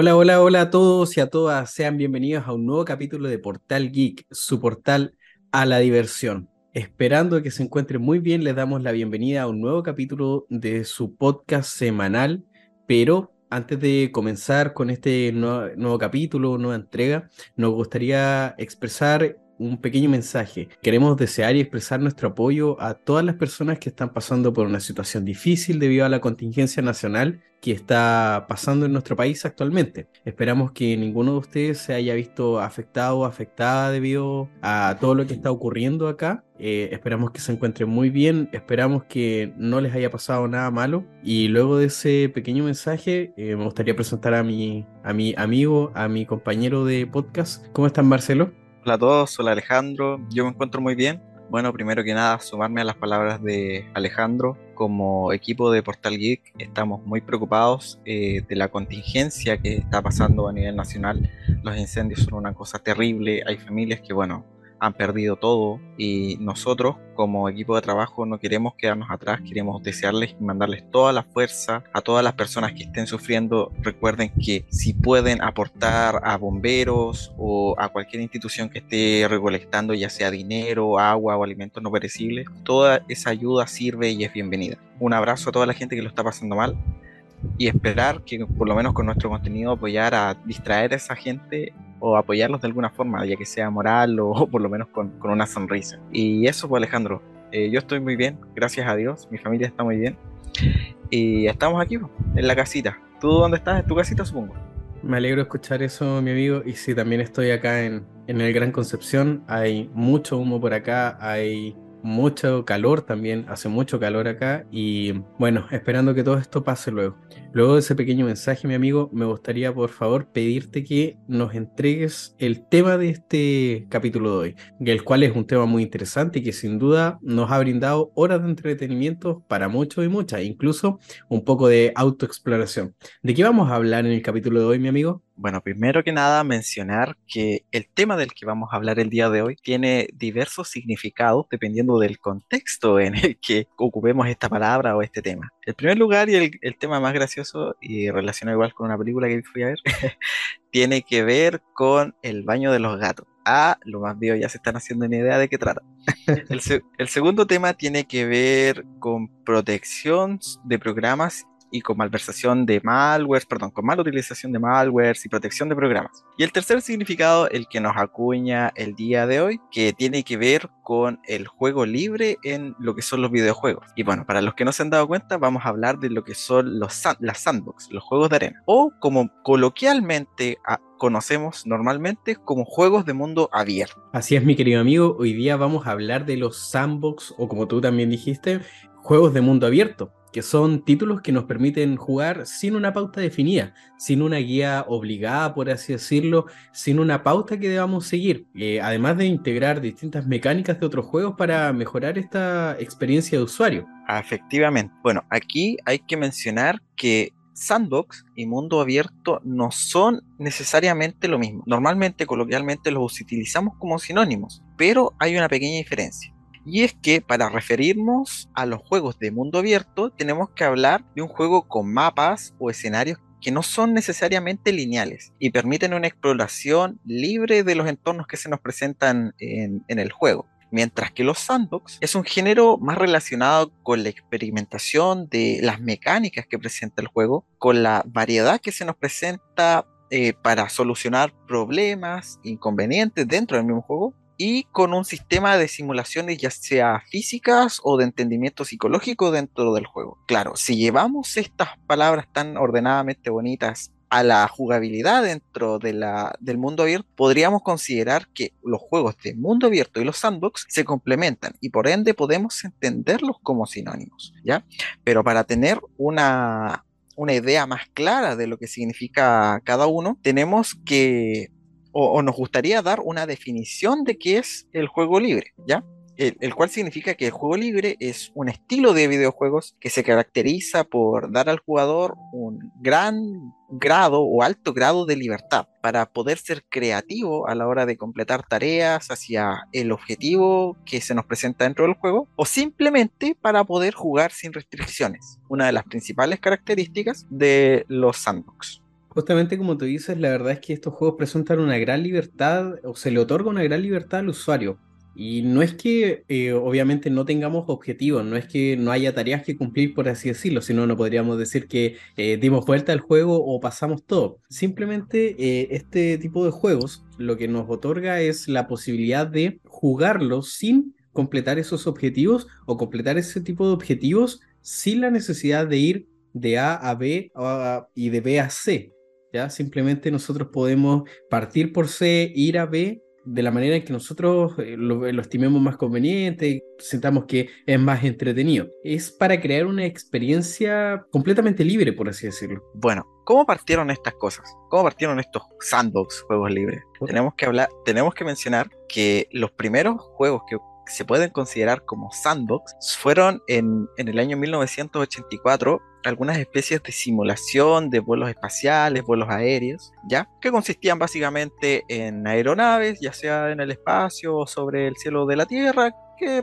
Hola, hola, hola a todos y a todas. Sean bienvenidos a un nuevo capítulo de Portal Geek, su portal a la diversión. Esperando que se encuentren muy bien, les damos la bienvenida a un nuevo capítulo de su podcast semanal. Pero antes de comenzar con este nuevo, capítulo, nueva entrega, nos gustaría expresar un pequeño mensaje. Queremos desear y expresar nuestro apoyo a todas las personas que están pasando por una situación difícil debido a la contingencia nacional que está pasando en nuestro país actualmente. Esperamos que ninguno de ustedes se haya visto afectado o afectada debido a todo lo que está ocurriendo acá. Eh, esperamos que se encuentren muy bien, esperamos que no les haya pasado nada malo. Y luego de ese pequeño mensaje, eh, me gustaría presentar a mi, a mi amigo, a mi compañero de podcast. ¿Cómo están, Marcelo? Hola a todos, hola Alejandro, yo me encuentro muy bien. Bueno, primero que nada, sumarme a las palabras de Alejandro. Como equipo de Portal Geek estamos muy preocupados eh, de la contingencia que está pasando a nivel nacional. Los incendios son una cosa terrible, hay familias que, bueno, han perdido todo y nosotros como equipo de trabajo no queremos quedarnos atrás, queremos desearles y mandarles toda la fuerza a todas las personas que estén sufriendo. Recuerden que si pueden aportar a bomberos o a cualquier institución que esté recolectando ya sea dinero, agua o alimentos no perecibles, toda esa ayuda sirve y es bienvenida. Un abrazo a toda la gente que lo está pasando mal y esperar que por lo menos con nuestro contenido apoyar a distraer a esa gente o apoyarlos de alguna forma, ya que sea moral o, por lo menos con, con, una sonrisa. Y eso, pues Alejandro, eh, yo estoy muy bien, gracias a Dios, mi familia está muy bien. Y estamos aquí, pues, en la casita. ¿Tú dónde estás? ¿En tu casita, supongo? Me alegro escuchar eso, mi amigo. Y sí, también estoy acá en, en el Gran Concepción. Hay mucho humo por acá, hay mucho calor también, hace mucho calor acá y bueno, esperando que todo esto pase luego. Luego de ese pequeño mensaje, mi amigo, me gustaría por favor pedirte que nos entregues el tema de este capítulo de hoy, el cual es un tema muy interesante y que sin duda nos ha brindado horas de entretenimiento para muchos y muchas, incluso un poco de autoexploración. ¿De qué vamos a hablar en el capítulo de hoy, mi amigo? Bueno, primero que nada mencionar que el tema del que vamos a hablar el día de hoy tiene diversos significados dependiendo del contexto en el que ocupemos esta palabra o este tema. El primer lugar y el, tema más gracioso y relacionado igual con una película que fui a ver, tiene que ver con el baño de los gatos. Ah, lo más veo, ya se están haciendo una idea de qué trata. El, el segundo tema tiene que ver con protección de programas y con malversación de malwares, perdón, con mala utilización de malwares y protección de programas. Y el tercer significado, el que nos acuña el día de hoy, que tiene que ver con el juego libre en lo que son los videojuegos. Y bueno, para los que no se han dado cuenta, vamos a hablar de lo que son los las sandbox, los juegos de arena, o como coloquialmente conocemos normalmente como juegos de mundo abierto. Así es, mi querido amigo, hoy día vamos a hablar de los sandbox, o como tú también dijiste, juegos de mundo abierto que son títulos que nos permiten jugar sin una pauta definida, sin una guía obligada, por así decirlo, sin una pauta que debamos seguir, eh, además de integrar distintas mecánicas de otros juegos para mejorar esta experiencia de usuario. Efectivamente. Bueno, aquí hay que mencionar que sandbox y mundo abierto no son necesariamente lo mismo. Normalmente, coloquialmente, los utilizamos como sinónimos, pero hay una pequeña diferencia. Y es que para referirnos a los juegos de mundo abierto tenemos que hablar de un juego con mapas o escenarios que no son necesariamente lineales y permiten una exploración libre de los entornos que se nos presentan en, el juego. Mientras que los sandbox es un género más relacionado con la experimentación de las mecánicas que presenta el juego, con la variedad que se nos presenta eh, para solucionar problemas, inconvenientes dentro del mismo juego, y con un sistema de simulaciones ya sea físicas o de entendimiento psicológico dentro del juego. Claro, si llevamos estas palabras tan ordenadamente bonitas a la jugabilidad dentro de la, del mundo abierto, podríamos considerar que los juegos de mundo abierto y los sandbox se complementan y por ende podemos entenderlos como sinónimos, ¿ya? Pero para tener una, una idea más clara de lo que significa cada uno, tenemos que o, nos gustaría dar una definición de qué es el juego libre, ¿ya? El, cual significa que el juego libre es un estilo de videojuegos que se caracteriza por dar al jugador un gran grado o alto grado de libertad para poder ser creativo a la hora de completar tareas hacia el objetivo que se nos presenta dentro del juego o simplemente para poder jugar sin restricciones, una de las principales características de los sandbox. Justamente como tú dices, la verdad es que estos juegos presentan una gran libertad o se le otorga una gran libertad al usuario. Y no es que eh, obviamente no tengamos objetivos, no es que no haya tareas que cumplir, por así decirlo, sino no podríamos decir que eh, dimos vuelta al juego o pasamos todo. Simplemente eh, este tipo de juegos lo que nos otorga es la posibilidad de jugarlos sin completar esos objetivos o completar ese tipo de objetivos sin la necesidad de ir de A a B y de B a C. ¿ya? Simplemente nosotros podemos partir por C, ir a B de la manera en que nosotros eh, lo, estimemos más conveniente, sentamos que es más entretenido. Es para crear una experiencia completamente libre, por así decirlo. Bueno, ¿cómo partieron estas cosas? ¿Cómo partieron estos sandbox, juegos libres? Tenemos que hablar, tenemos que mencionar que los primeros juegos que se pueden considerar como sandbox fueron en, en el año 1984 algunas especies de simulación de vuelos espaciales, vuelos aéreos, ¿ya? Que consistían básicamente en aeronaves, ya sea en el espacio o sobre el cielo de la Tierra, que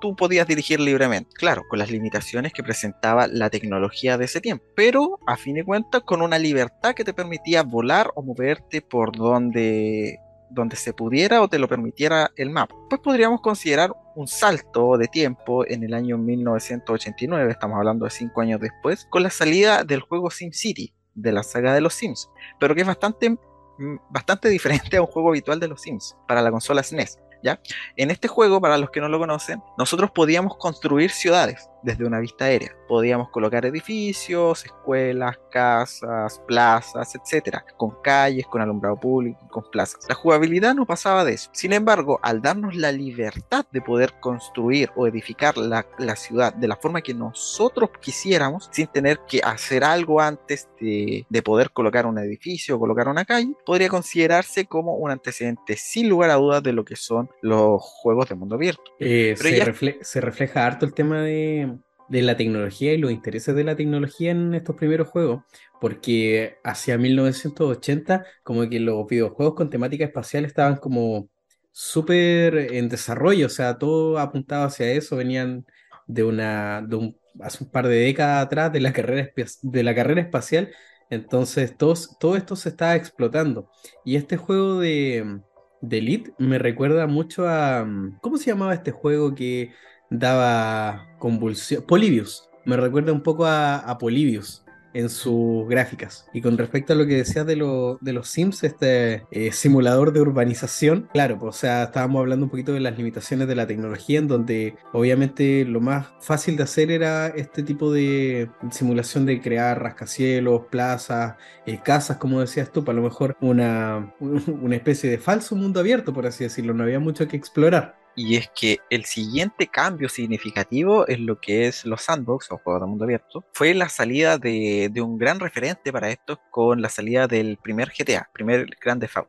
tú podías dirigir libremente, claro, con las limitaciones que presentaba la tecnología de ese tiempo, pero a fin de cuentas con una libertad que te permitía volar o moverte por donde donde se pudiera o te lo permitiera el mapa. Pues podríamos considerar un salto de tiempo en el año 1989, estamos hablando de cinco años después, con la salida del juego SimCity, de la saga de los Sims, pero que es bastante, mm, bastante diferente a un juego habitual de los Sims para la consola SNES. ¿ya? En este juego, para los que no lo conocen, nosotros podíamos construir ciudades desde una vista aérea. Podíamos colocar edificios, escuelas, casas, plazas, etcétera, con calles, con alumbrado público, con plazas. La jugabilidad no pasaba de eso. Sin embargo, al darnos la libertad de poder construir o edificar la, ciudad de la forma que nosotros quisiéramos, sin tener que hacer algo antes de, de poder colocar un edificio o colocar una calle, podría considerarse como un antecedente sin lugar a dudas de lo que son los juegos de mundo abierto. Eh, se, se refleja harto el tema de de la tecnología y los intereses de la tecnología en estos primeros juegos, porque hacia 1980 como que los videojuegos con temática espacial estaban como súper en desarrollo, o sea, todo apuntado hacia eso, venían de una, de un, hace un par de décadas atrás de la carrera, de la carrera espacial, entonces todo esto se estaba explotando. Y este juego de, de Elite me recuerda mucho a, ¿cómo se llamaba este juego que daba convulsión. Polybius. Me recuerda un poco a, a Polybius en sus gráficas. Y con respecto a lo que decías de, de los Sims, este eh, simulador de urbanización, claro, pues, o sea, estábamos hablando un poquito de las limitaciones de la tecnología, en donde obviamente lo más fácil de hacer era este tipo de simulación de crear rascacielos, plazas, eh, casas, como decías tú, para lo mejor una, una especie de falso mundo abierto, por así decirlo, no había mucho que explorar y es que el siguiente cambio significativo en lo que es los sandbox o juegos de mundo abierto fue la salida de, un gran referente para esto con la salida del primer GTA, primer Grand Theft.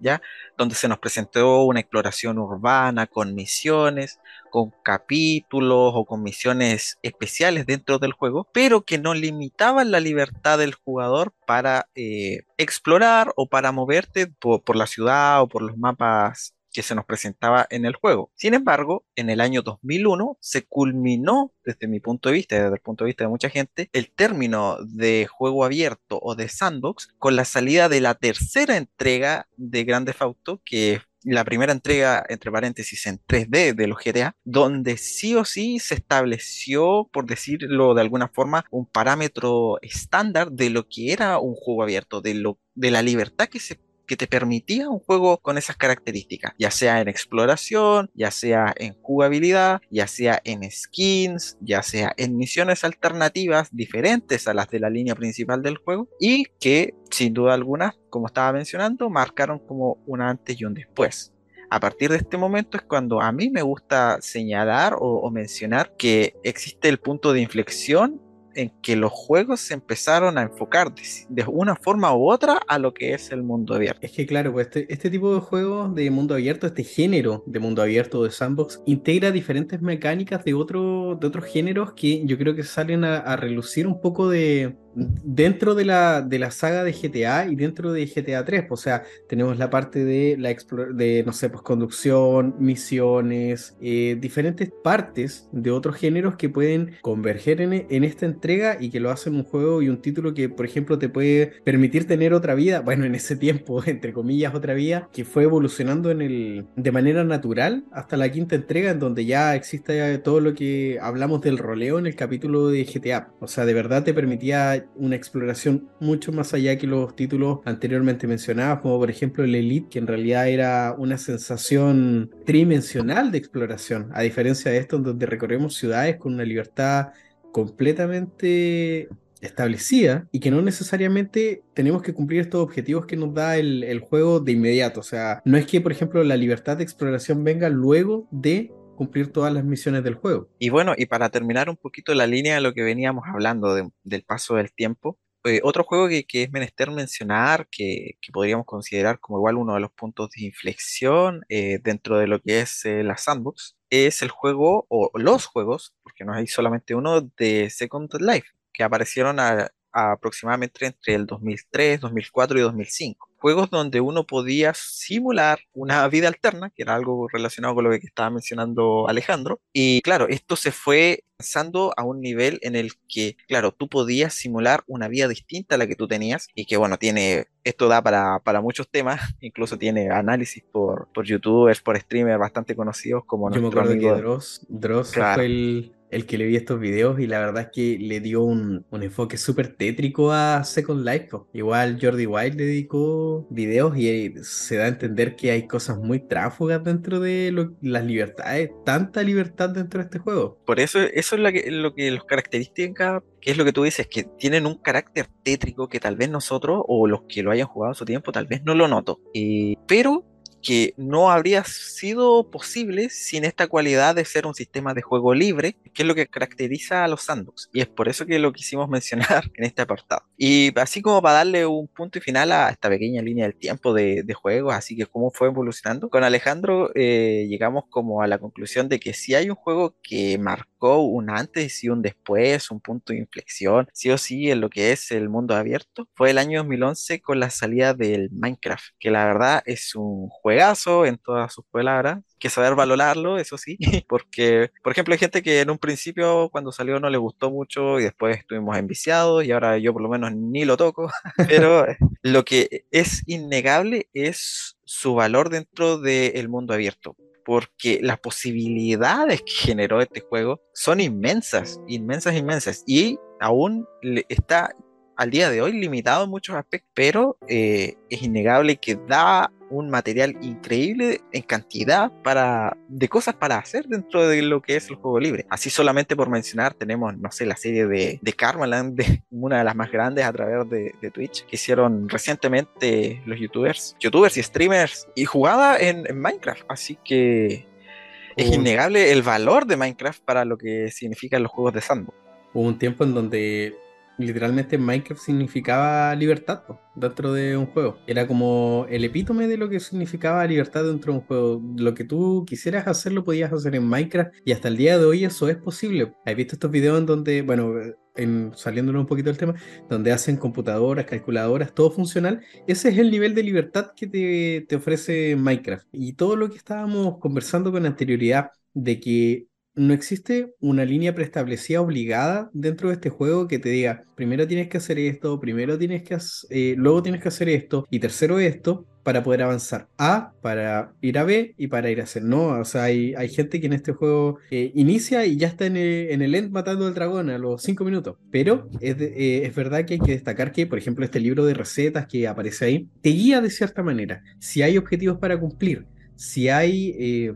¿Ya? Donde se nos presentó una exploración urbana con misiones, con capítulos o con misiones especiales dentro del juego, pero que no limitaban la libertad del jugador para eh, explorar o para moverte por, la ciudad o por los mapas que se nos presentaba en el juego. Sin embargo, en el año 2001 se culminó, desde mi punto de vista y desde el punto de vista de mucha gente, el término de juego abierto o de sandbox con la salida de la tercera entrega de Grand Theft Auto, que la primera entrega, entre paréntesis, en 3D de los GTA, donde sí o sí se estableció, por decirlo de alguna forma, un parámetro estándar de lo que era un juego abierto, de, lo, de la libertad que se que te permitía un juego con esas características, ya sea en exploración, ya sea en jugabilidad, ya sea en skins, ya sea en misiones alternativas diferentes a las de la línea principal del juego y que sin duda alguna, como estaba mencionando, marcaron como un antes y un después. A partir de este momento es cuando a mí me gusta señalar o, o mencionar que existe el punto de inflexión en que los juegos se empezaron a enfocar de, una forma u otra a lo que es el mundo abierto. Es que claro, pues este, este tipo de juegos de mundo abierto, este género de mundo abierto de sandbox, integra diferentes mecánicas de, otro, de otros géneros que yo creo que salen a, relucir un poco de, dentro de la, de la saga de GTA y dentro de GTA 3. O sea, tenemos la parte de la de, no sé, pues conducción, misiones, eh, diferentes partes de otros géneros que pueden converger en, en, esta entrega y que lo hacen un juego y un título que, por ejemplo, te puede permitir tener otra vida. Bueno, en ese tiempo, entre comillas, otra vida que fue evolucionando en el, de manera natural hasta la quinta entrega, en donde ya existe todo lo que hablamos del roleo en el capítulo de GTA. O sea, de verdad te permitía una exploración mucho más allá que los títulos anteriormente mencionados, como por ejemplo el Elite, que en realidad era una sensación tridimensional de exploración, a diferencia de esto, donde recorremos ciudades con una libertad completamente establecida y que no necesariamente tenemos que cumplir estos objetivos que nos da el, juego de inmediato. O sea, no es que, por ejemplo, la libertad de exploración venga luego de cumplir todas las misiones del juego. Y bueno, y para terminar un poquito la línea de lo que veníamos hablando del paso del tiempo, eh, otro juego que, es menester mencionar, que, podríamos considerar como igual uno de los puntos de inflexión eh, dentro de lo que es eh, la sandbox, es el juego o los juegos, porque no hay solamente uno, de Second Life, que aparecieron aproximadamente entre el 2003, 2004 y 2005 juegos donde uno podía simular una vida alterna, que era algo relacionado con lo que estaba mencionando Alejandro. Y claro, esto se fue avanzando a un nivel en el que, claro, tú podías simular una vida distinta a la que tú tenías y que, bueno, tiene, esto da para, para muchos temas, incluso tiene análisis por, por youtubers, por streamers bastante conocidos como Yo me acuerdo que Dross, Dross fue el, el que le vi estos videos y la verdad es que le dio un, un enfoque súper tétrico a Second Life. Igual Jordi Wild le dedicó videos y se da a entender que hay cosas muy tráfugas dentro de las libertades, tanta libertad dentro de este juego. Por eso, eso es lo que, lo que los características, que es lo que tú dices, que tienen un carácter tétrico que tal vez nosotros o los que lo hayan jugado a su tiempo tal vez no lo noto. Eh, pero que no habría sido posible sin esta cualidad de ser un sistema de juego libre, que es lo que caracteriza a los sandbox. Y es por eso que lo quisimos mencionar en este apartado. Y así como para darle un punto y final a esta pequeña línea del tiempo de, de juegos, así que cómo fue evolucionando, con Alejandro eh, llegamos como a la conclusión de que si hay un juego que marcó un antes y un después, un punto de inflexión, sí o sí en lo que es el mundo abierto, fue el año 2011 con la salida del Minecraft, que la verdad es un juego en todas sus palabras, que saber valorarlo, eso sí, porque, por ejemplo, hay gente que en un principio cuando salió no le gustó mucho y después estuvimos enviciados y ahora yo por lo menos ni lo toco, pero lo que es innegable es su valor dentro del mundo abierto porque las posibilidades que generó este juego son inmensas, inmensas, inmensas. Y aún está al día de hoy limitado en muchos aspectos, pero eh, es innegable que da un material increíble en cantidad para, de cosas para hacer dentro de lo que es el juego libre. Así solamente por mencionar, tenemos, no sé, la serie de, de Karmaland, una de las más grandes a través de, de, Twitch, que hicieron recientemente los youtubers, youtubers y streamers, y jugada en, Minecraft. Así que es innegable el valor de Minecraft para lo que significan los juegos de sandbox. Hubo un tiempo en donde literalmente Minecraft significaba libertad dentro de un juego. Era como el epítome de lo que significaba libertad dentro de un juego. Lo que tú quisieras hacer lo podías hacer en Minecraft y hasta el día de hoy eso es posible. ¿Has visto estos videos en donde, bueno, en, saliéndonos un poquito del tema, donde hacen computadoras, calculadoras, todo funcional? Ese es el nivel de libertad que te, te ofrece Minecraft. Y todo lo que estábamos conversando con anterioridad de que no existe una línea preestablecida obligada dentro de este juego que te diga, primero tienes que hacer esto, primero tienes que eh, luego tienes que hacer esto y tercero esto para poder avanzar A, para ir a B y para ir a C. No, o sea, hay, hay gente que en este juego eh, inicia y ya está en el, end matando al dragón a los 5 minutos. Pero es, eh, es verdad que hay que destacar que, por ejemplo, este libro de recetas que aparece ahí, te guía de cierta manera. Si hay objetivos para cumplir, si hay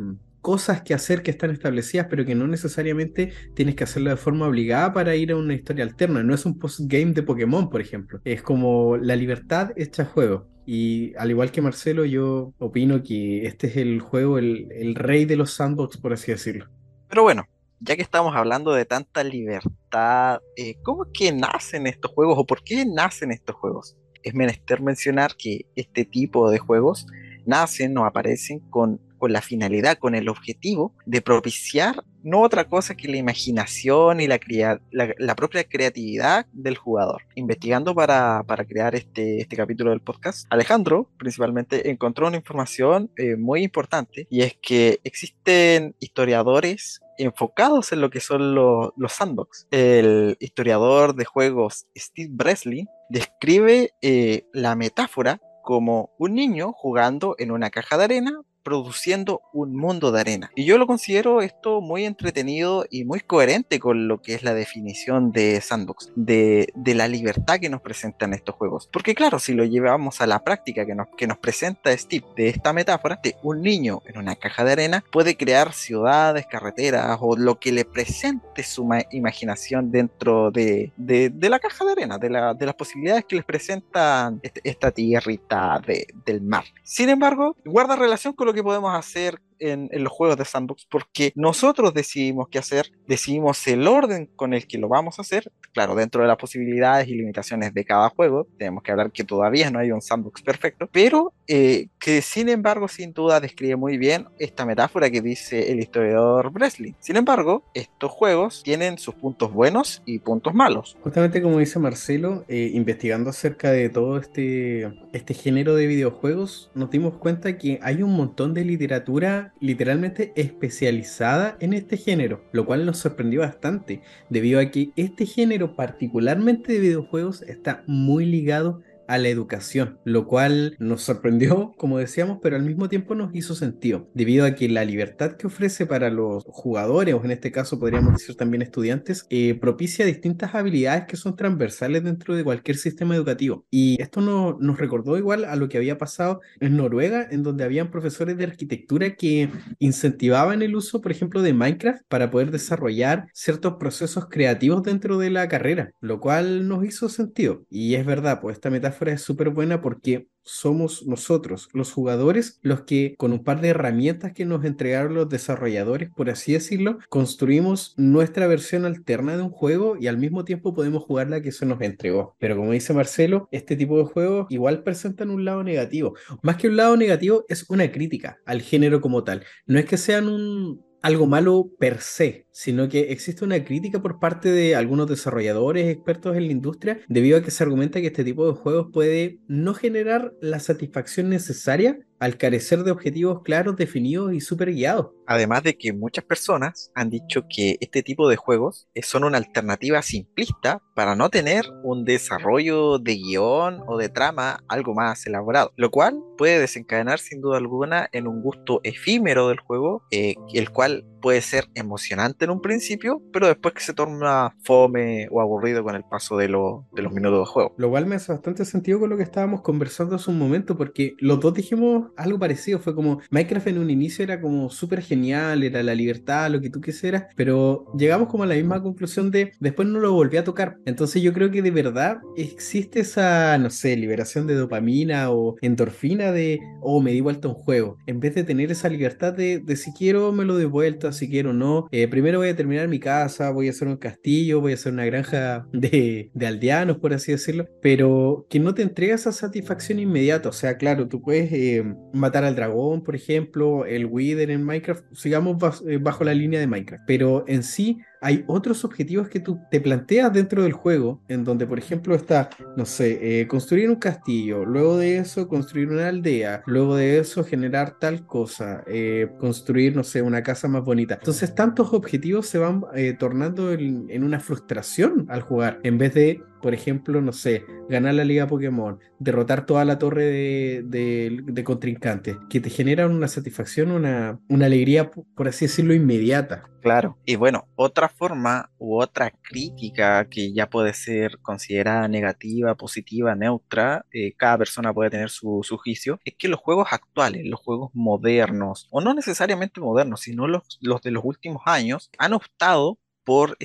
cosas que hacer que están establecidas, pero que no necesariamente tienes que hacerlo de forma obligada para ir a una historia alterna. No es un postgame de Pokémon, por ejemplo. Es como la libertad hecha juego. Y al igual que Marcelo, yo opino que este es el juego, el, rey de los sandbox, por así decirlo. Pero bueno, ya que estamos hablando de tanta libertad, eh, ¿cómo es que nacen estos juegos o por qué nacen estos juegos? Es menester mencionar que este tipo de juegos nacen o aparecen con con la finalidad, con el objetivo de propiciar no otra cosa que la imaginación y la, propia creatividad del jugador. Investigando para, crear este, este, capítulo del podcast, Alejandro principalmente encontró una información eh, muy importante y es que existen historiadores enfocados en lo que son los, los sandbox. El historiador de juegos Steve Breslin describe eh, la metáfora como un niño jugando en una caja de arena produciendo un mundo de arena. Y yo lo considero esto muy entretenido y muy coherente con lo que es la definición de Sandbox, de, la libertad que nos presentan estos juegos. Porque claro, si lo llevamos a la práctica que nos, que nos presenta Steve de esta metáfora, de un niño en una caja de arena puede crear ciudades, carreteras o lo que le presente su imaginación dentro de, la caja de arena, de, las posibilidades que les presentan este, esta tierrita del mar. Sin embargo, guarda relación con lo que podemos hacer en, los juegos de sandbox porque nosotros decidimos qué hacer, decidimos el orden con el que lo vamos a hacer, claro, dentro de las posibilidades y limitaciones de cada juego, tenemos que hablar que todavía no hay un sandbox perfecto, pero eh, que sin embargo sin duda describe muy bien esta metáfora que dice el historiador Breslin. Sin embargo, estos juegos tienen sus puntos buenos y puntos malos. Justamente como dice Marcelo, eh, investigando acerca de todo este, este género de videojuegos, nos dimos cuenta que hay un montón de literatura literalmente especializada en este género, lo cual nos sorprendió bastante, debido a que este género particularmente de videojuegos está muy ligado a la educación, lo cual nos sorprendió, como decíamos, pero al mismo tiempo nos hizo sentido, debido a que la libertad que ofrece para los jugadores, o en este caso podríamos decir también estudiantes, eh, propicia distintas habilidades que son transversales dentro de cualquier sistema educativo. Y esto no, nos recordó igual a lo que había pasado en Noruega, en donde habían profesores de arquitectura que incentivaban el uso, por ejemplo, de Minecraft para poder desarrollar ciertos procesos creativos dentro de la carrera, lo cual nos hizo sentido. Y es verdad, pues esta metáfora es súper buena porque somos nosotros, los jugadores, los que con un par de herramientas que nos entregaron los desarrolladores, por así decirlo, construimos nuestra versión alterna de un juego y al mismo tiempo podemos jugar la que se nos entregó. Pero como dice Marcelo, este tipo de juegos igual presentan un lado negativo. Más que un lado negativo, es una crítica al género como tal. No es que sean un, algo malo per se, sino que existe una crítica por parte de algunos desarrolladores expertos en la industria debido a que se argumenta que este tipo de juegos puede no generar la satisfacción necesaria al carecer de objetivos claros, definidos y súper guiados. Además de que muchas personas han dicho que este tipo de juegos son una alternativa simplista para no tener un desarrollo de guion o de trama algo más elaborado, lo cual puede desencadenar sin duda alguna en un gusto efímero del juego, eh, el cual puede ser emocionante en un principio, pero después que se torna fome o aburrido con el paso de, los minutos de juego. Lo cual me hace bastante sentido con lo que estábamos conversando hace un momento, porque los dos dijimos algo parecido, fue como Minecraft en un inicio era como súper genial, era la libertad, lo que tú quisieras, pero llegamos como a la misma conclusión de después no lo volví a tocar. Entonces yo creo que de verdad existe esa, no sé, liberación de dopamina o endorfina de, oh, me di vuelta un juego, en vez de tener esa libertad de, de si quiero me lo de vuelta si quiero o no. Eh, primero voy a terminar mi casa, voy a hacer un castillo, voy a hacer una granja de, aldeanos, por así decirlo, pero que no te entrega esa satisfacción inmediata. O sea, claro, tú puedes eh, matar al dragón, por ejemplo, el Wither en Minecraft, sigamos eh, bajo la línea de Minecraft, pero en sí hay otros objetivos que tú te planteas dentro del juego, en donde, por ejemplo, está, no sé, eh, construir un castillo, luego de eso construir una aldea, luego de eso generar tal cosa, eh, construir, no sé, una casa más bonita. Entonces, tantos objetivos se van eh, tornando en, una frustración al jugar, en vez de por ejemplo, no sé, ganar la liga Pokémon, derrotar toda la torre de, de, contrincantes, que te generan una satisfacción, una, una alegría, por así decirlo, inmediata. Claro, y bueno, otra forma u otra crítica que ya puede ser considerada negativa, positiva, neutra, eh, cada persona puede tener su, juicio, es que los juegos actuales, los juegos modernos, o no necesariamente modernos, sino los, los de los últimos años, han optado por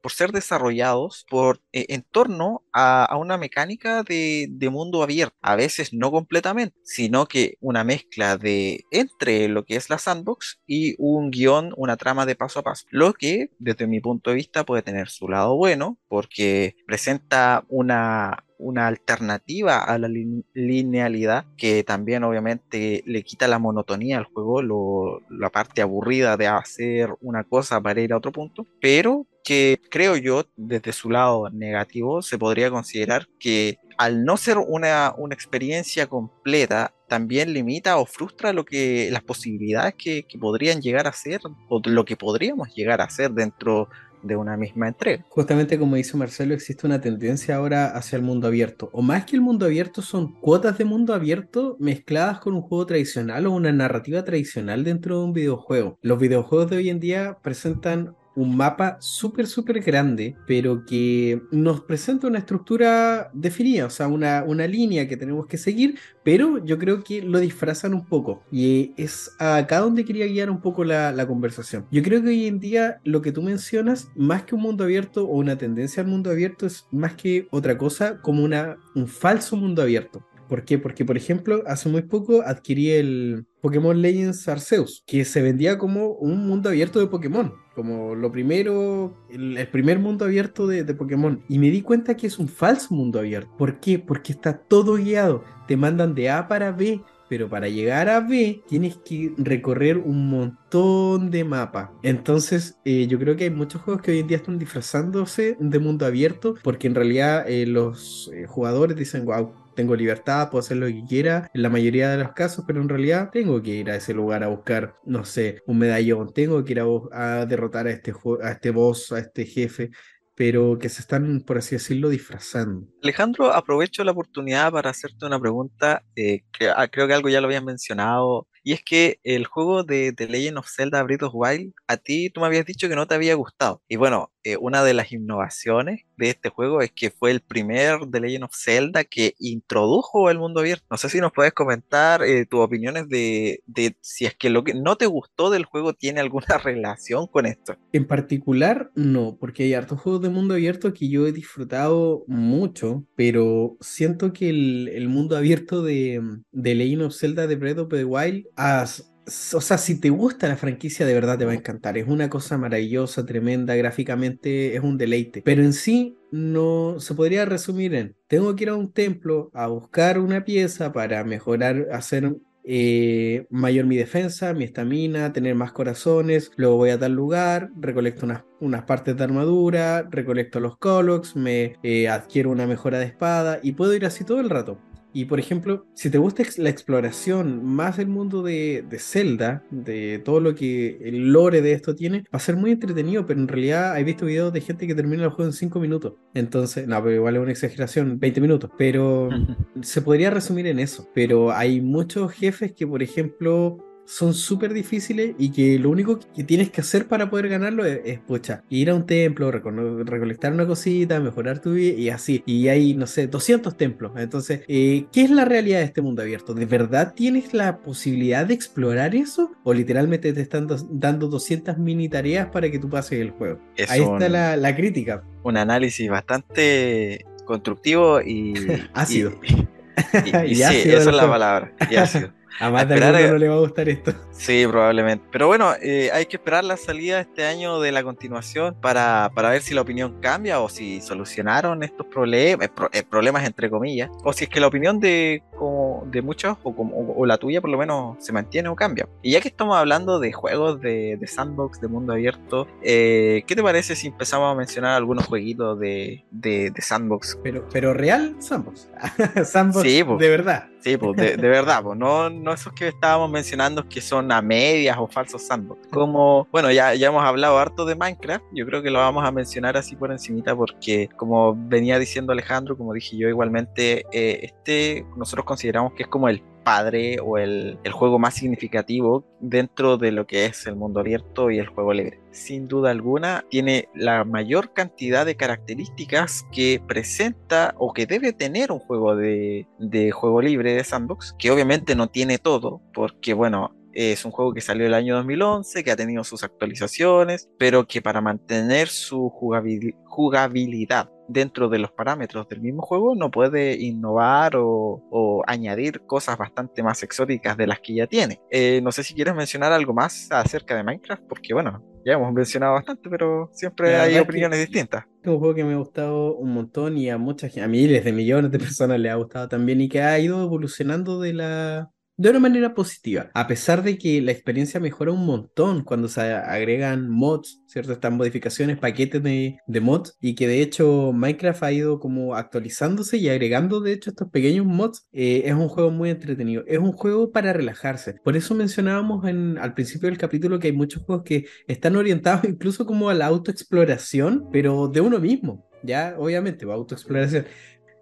por ser desarrollados por, eh, en torno a, una mecánica de, mundo abierto. A veces no completamente, sino que una mezcla de entre lo que es la sandbox y un guion, una trama de paso a paso. Lo que, desde mi punto de vista, puede tener su lado bueno, porque presenta una una alternativa a la linealidad que también obviamente le quita la monotonía al juego, la parte aburrida de hacer una cosa para ir a otro punto, pero que creo yo desde su lado negativo se podría considerar que al no ser una, una experiencia completa, también limita o frustra lo que, las posibilidades que, que podrían llegar a ser o lo que podríamos llegar a ser dentro de una misma entrega. Justamente como dice Marcelo, existe una tendencia ahora hacia el mundo abierto. O más que el mundo abierto, son cuotas de mundo abierto mezcladas con un juego tradicional o una narrativa tradicional dentro de un videojuego. Los videojuegos de hoy en día presentan un mapa súper, súper grande, pero que nos presenta una estructura definida, o sea, una, una línea que tenemos que seguir, pero yo creo que lo disfrazan un poco. Y es acá donde quería guiar un poco la, la conversación. Yo creo que hoy en día lo que tú mencionas, más que un mundo abierto o una tendencia al mundo abierto, es más que otra cosa, como una, un falso mundo abierto. ¿Por qué? Porque, por ejemplo, hace muy poco adquirí el Pokémon Legends Arceus, que se vendía como un mundo abierto de Pokémon, como lo primero, el, primer mundo abierto de, Pokémon. Y me di cuenta que es un falso mundo abierto. ¿Por qué? Porque está todo guiado. Te mandan de A para B, pero para llegar a B tienes que recorrer un montón de mapas. Entonces, eh, yo creo que hay muchos juegos que hoy en día están disfrazándose de mundo abierto, porque en realidad eh, los eh, jugadores dicen, wow, tengo libertad, puedo hacer lo que quiera en la mayoría de los casos, pero en realidad tengo que ir a ese lugar a buscar, no sé, un medallón, tengo que ir a, derrotar a este, a este boss, a este jefe pero que se están, por así decirlo, disfrazando. Alejandro, aprovecho la oportunidad para hacerte una pregunta, eh, que, ah, creo que algo ya lo habías mencionado y es que el juego de The Legend of Zelda Breath of Wild, a ti tú me habías dicho que no te había gustado. Y bueno, eh, una de las innovaciones de este juego es que fue el primer The Legend of Zelda que introdujo el mundo abierto. No sé si nos puedes comentar eh, tus opiniones de, de, si es que lo que no te gustó del juego tiene alguna relación con esto. En particular, no, porque hay hartos juegos de mundo abierto que yo he disfrutado mucho, pero siento que el, el mundo abierto de, de Legend of Zelda de Breath of the Wild o sea, si te gusta la franquicia, de verdad te va a encantar. Es una cosa maravillosa, tremenda, gráficamente es un deleite. Pero en sí no se podría resumir en, tengo que ir a un templo a buscar una pieza para mejorar, hacer eh, mayor mi defensa, mi estamina, tener más corazones, luego voy a tal lugar, recolecto unas, unas partes de armadura, recolecto los colocs, me eh, adquiero una mejora de espada y puedo ir así todo el rato. Y por ejemplo, si te gusta la exploración más del mundo de, de, Zelda, de todo lo que el lore de esto tiene, va a ser muy entretenido, pero en realidad he visto videos de gente que termina el juego en 5 minutos. Entonces, no, pero igual es una exageración, 20 minutos. Pero se podría resumir en eso. Pero hay muchos jefes que, por ejemplo, son súper difíciles y que lo único que tienes que hacer para poder ganarlo es, pucha, ir a un templo, recolectar una cosita, mejorar tu vida y así. Y hay, no sé, 200 templos. Entonces, eh, ¿qué es la realidad de este mundo abierto? ¿De verdad tienes la posibilidad de explorar eso? ¿O literalmente te están dando 200 mini tareas para que tú pases el juego? Ahí está la, crítica. Un análisis bastante constructivo y ácido. Y, sí, esa es la palabra. Y ácido. A más de alguno no le va a gustar esto. Sí, probablemente. Pero bueno, eh, hay que esperar la salida este año de la continuación para, para ver si la opinión cambia o si solucionaron estos problemas, eh, eh, problemas entre comillas, o si es que la opinión de, como, de muchos o, como, o, la tuya por lo menos se mantiene o cambia. Y ya que estamos hablando de juegos de, de sandbox, de mundo abierto, ¿qué te parece si empezamos a mencionar algunos jueguitos de, de, de sandbox? Pero, pero real sandbox. sandbox sí, de verdad. Sí, pues de, verdad, pues no, no esos que estábamos mencionando que son a medias o falsos sandbox. Como, bueno, ya, ya hemos hablado harto de Minecraft, yo creo que lo vamos a mencionar así por encimita porque como venía diciendo Alejandro, como dije yo igualmente, eh, este nosotros consideramos que es como el padre o el, juego más significativo dentro de lo que es el mundo abierto y el juego libre. Sin duda alguna, tiene la mayor cantidad de características que presenta o que debe tener un juego de, de juego libre de sandbox, que obviamente no tiene todo, porque bueno, es un juego que salió el año 2011, que ha tenido sus actualizaciones, pero que para mantener su jugabilidad dentro de los parámetros del mismo juego no puede innovar o, añadir cosas bastante más exóticas de las que ya tiene. Eh, no sé si quieres mencionar algo más acerca de Minecraft, porque bueno, ya hemos mencionado bastante, pero siempre hay opiniones distintas. Es un juego que me ha gustado un montón y a muchas, a miles de millones de personas le ha gustado también y que ha ido evolucionando de la, de una manera positiva, a pesar de que la experiencia mejora un montón cuando se agregan mods, ¿cierto? Estas modificaciones, paquetes de, mods, y que de hecho Minecraft ha ido como actualizándose y agregando de hecho estos pequeños mods. Eh, es un juego muy entretenido, es un juego para relajarse. Por eso mencionábamos en, al principio del capítulo que hay muchos juegos que están orientados incluso como a la autoexploración, pero de uno mismo. Ya, obviamente, va autoexploración.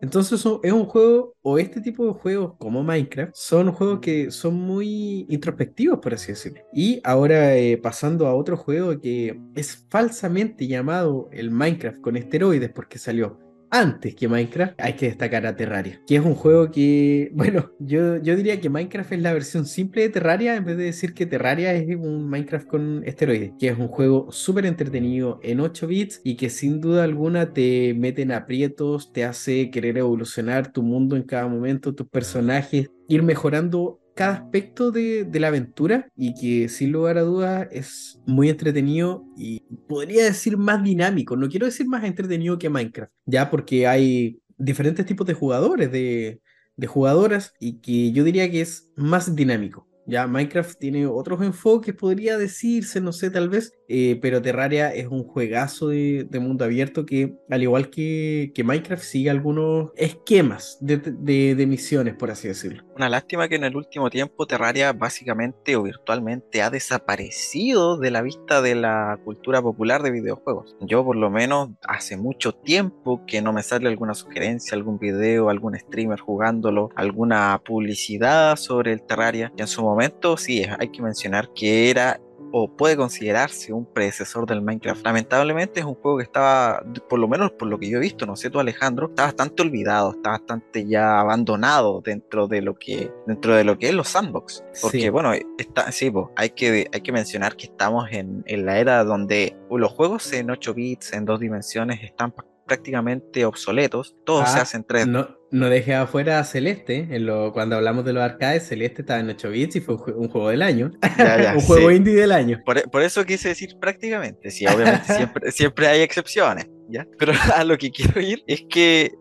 Entonces es un juego, o este tipo de juegos como Minecraft, son juegos que son muy introspectivos, por así decirlo. Y ahora eh, pasando a otro juego que es falsamente llamado el Minecraft con esteroides porque salió antes que Minecraft, hay que destacar a Terraria, que es un juego que, bueno, yo, yo diría que Minecraft es la versión simple de Terraria en vez de decir que Terraria es un Minecraft con esteroides, que es un juego súper entretenido en 8 bits y que sin duda alguna te mete en aprietos, te hace querer evolucionar tu mundo en cada momento, tus personajes, ir mejorando cada aspecto de, la aventura y que sin lugar a dudas es muy entretenido y podría decir más dinámico. No quiero decir más entretenido que Minecraft, ya porque hay diferentes tipos de jugadores, de, de jugadoras y que yo diría que es más dinámico. Ya Minecraft tiene otros enfoques, podría decirse, no sé, tal vez, eh, pero Terraria es un juegazo de, mundo abierto que, al igual que, que Minecraft, sigue algunos esquemas de, de, misiones, por así decirlo. Una lástima que en el último tiempo Terraria básicamente o virtualmente ha desaparecido de la vista de la cultura popular de videojuegos. Yo por lo menos hace mucho tiempo que no me sale alguna sugerencia, algún video, algún streamer jugándolo, alguna publicidad sobre el Terraria. Y en su momento momento sí, hay que mencionar que era o puede considerarse un predecesor del Minecraft. Lamentablemente es un juego que estaba, por lo menos por lo que yo he visto, no sé tú Alejandro, está bastante olvidado, está bastante ya abandonado dentro de lo que dentro de lo que es los sandbox. Porque bueno, está, sí, hay, que, hay que mencionar que estamos en, en la era donde los juegos en 8 bits, en dos dimensiones, están prácticamente obsoletos, todos se ah, hacen 3 No, no dejé afuera a Celeste, en lo, cuando hablamos de los arcades, Celeste estaba en 8 bits y fue un, juego del año, un juego indie del año. Por, eso quise decir prácticamente, sí, obviamente siempre, siempre hay excepciones, ¿ya? Pero a lo que quiero ir es que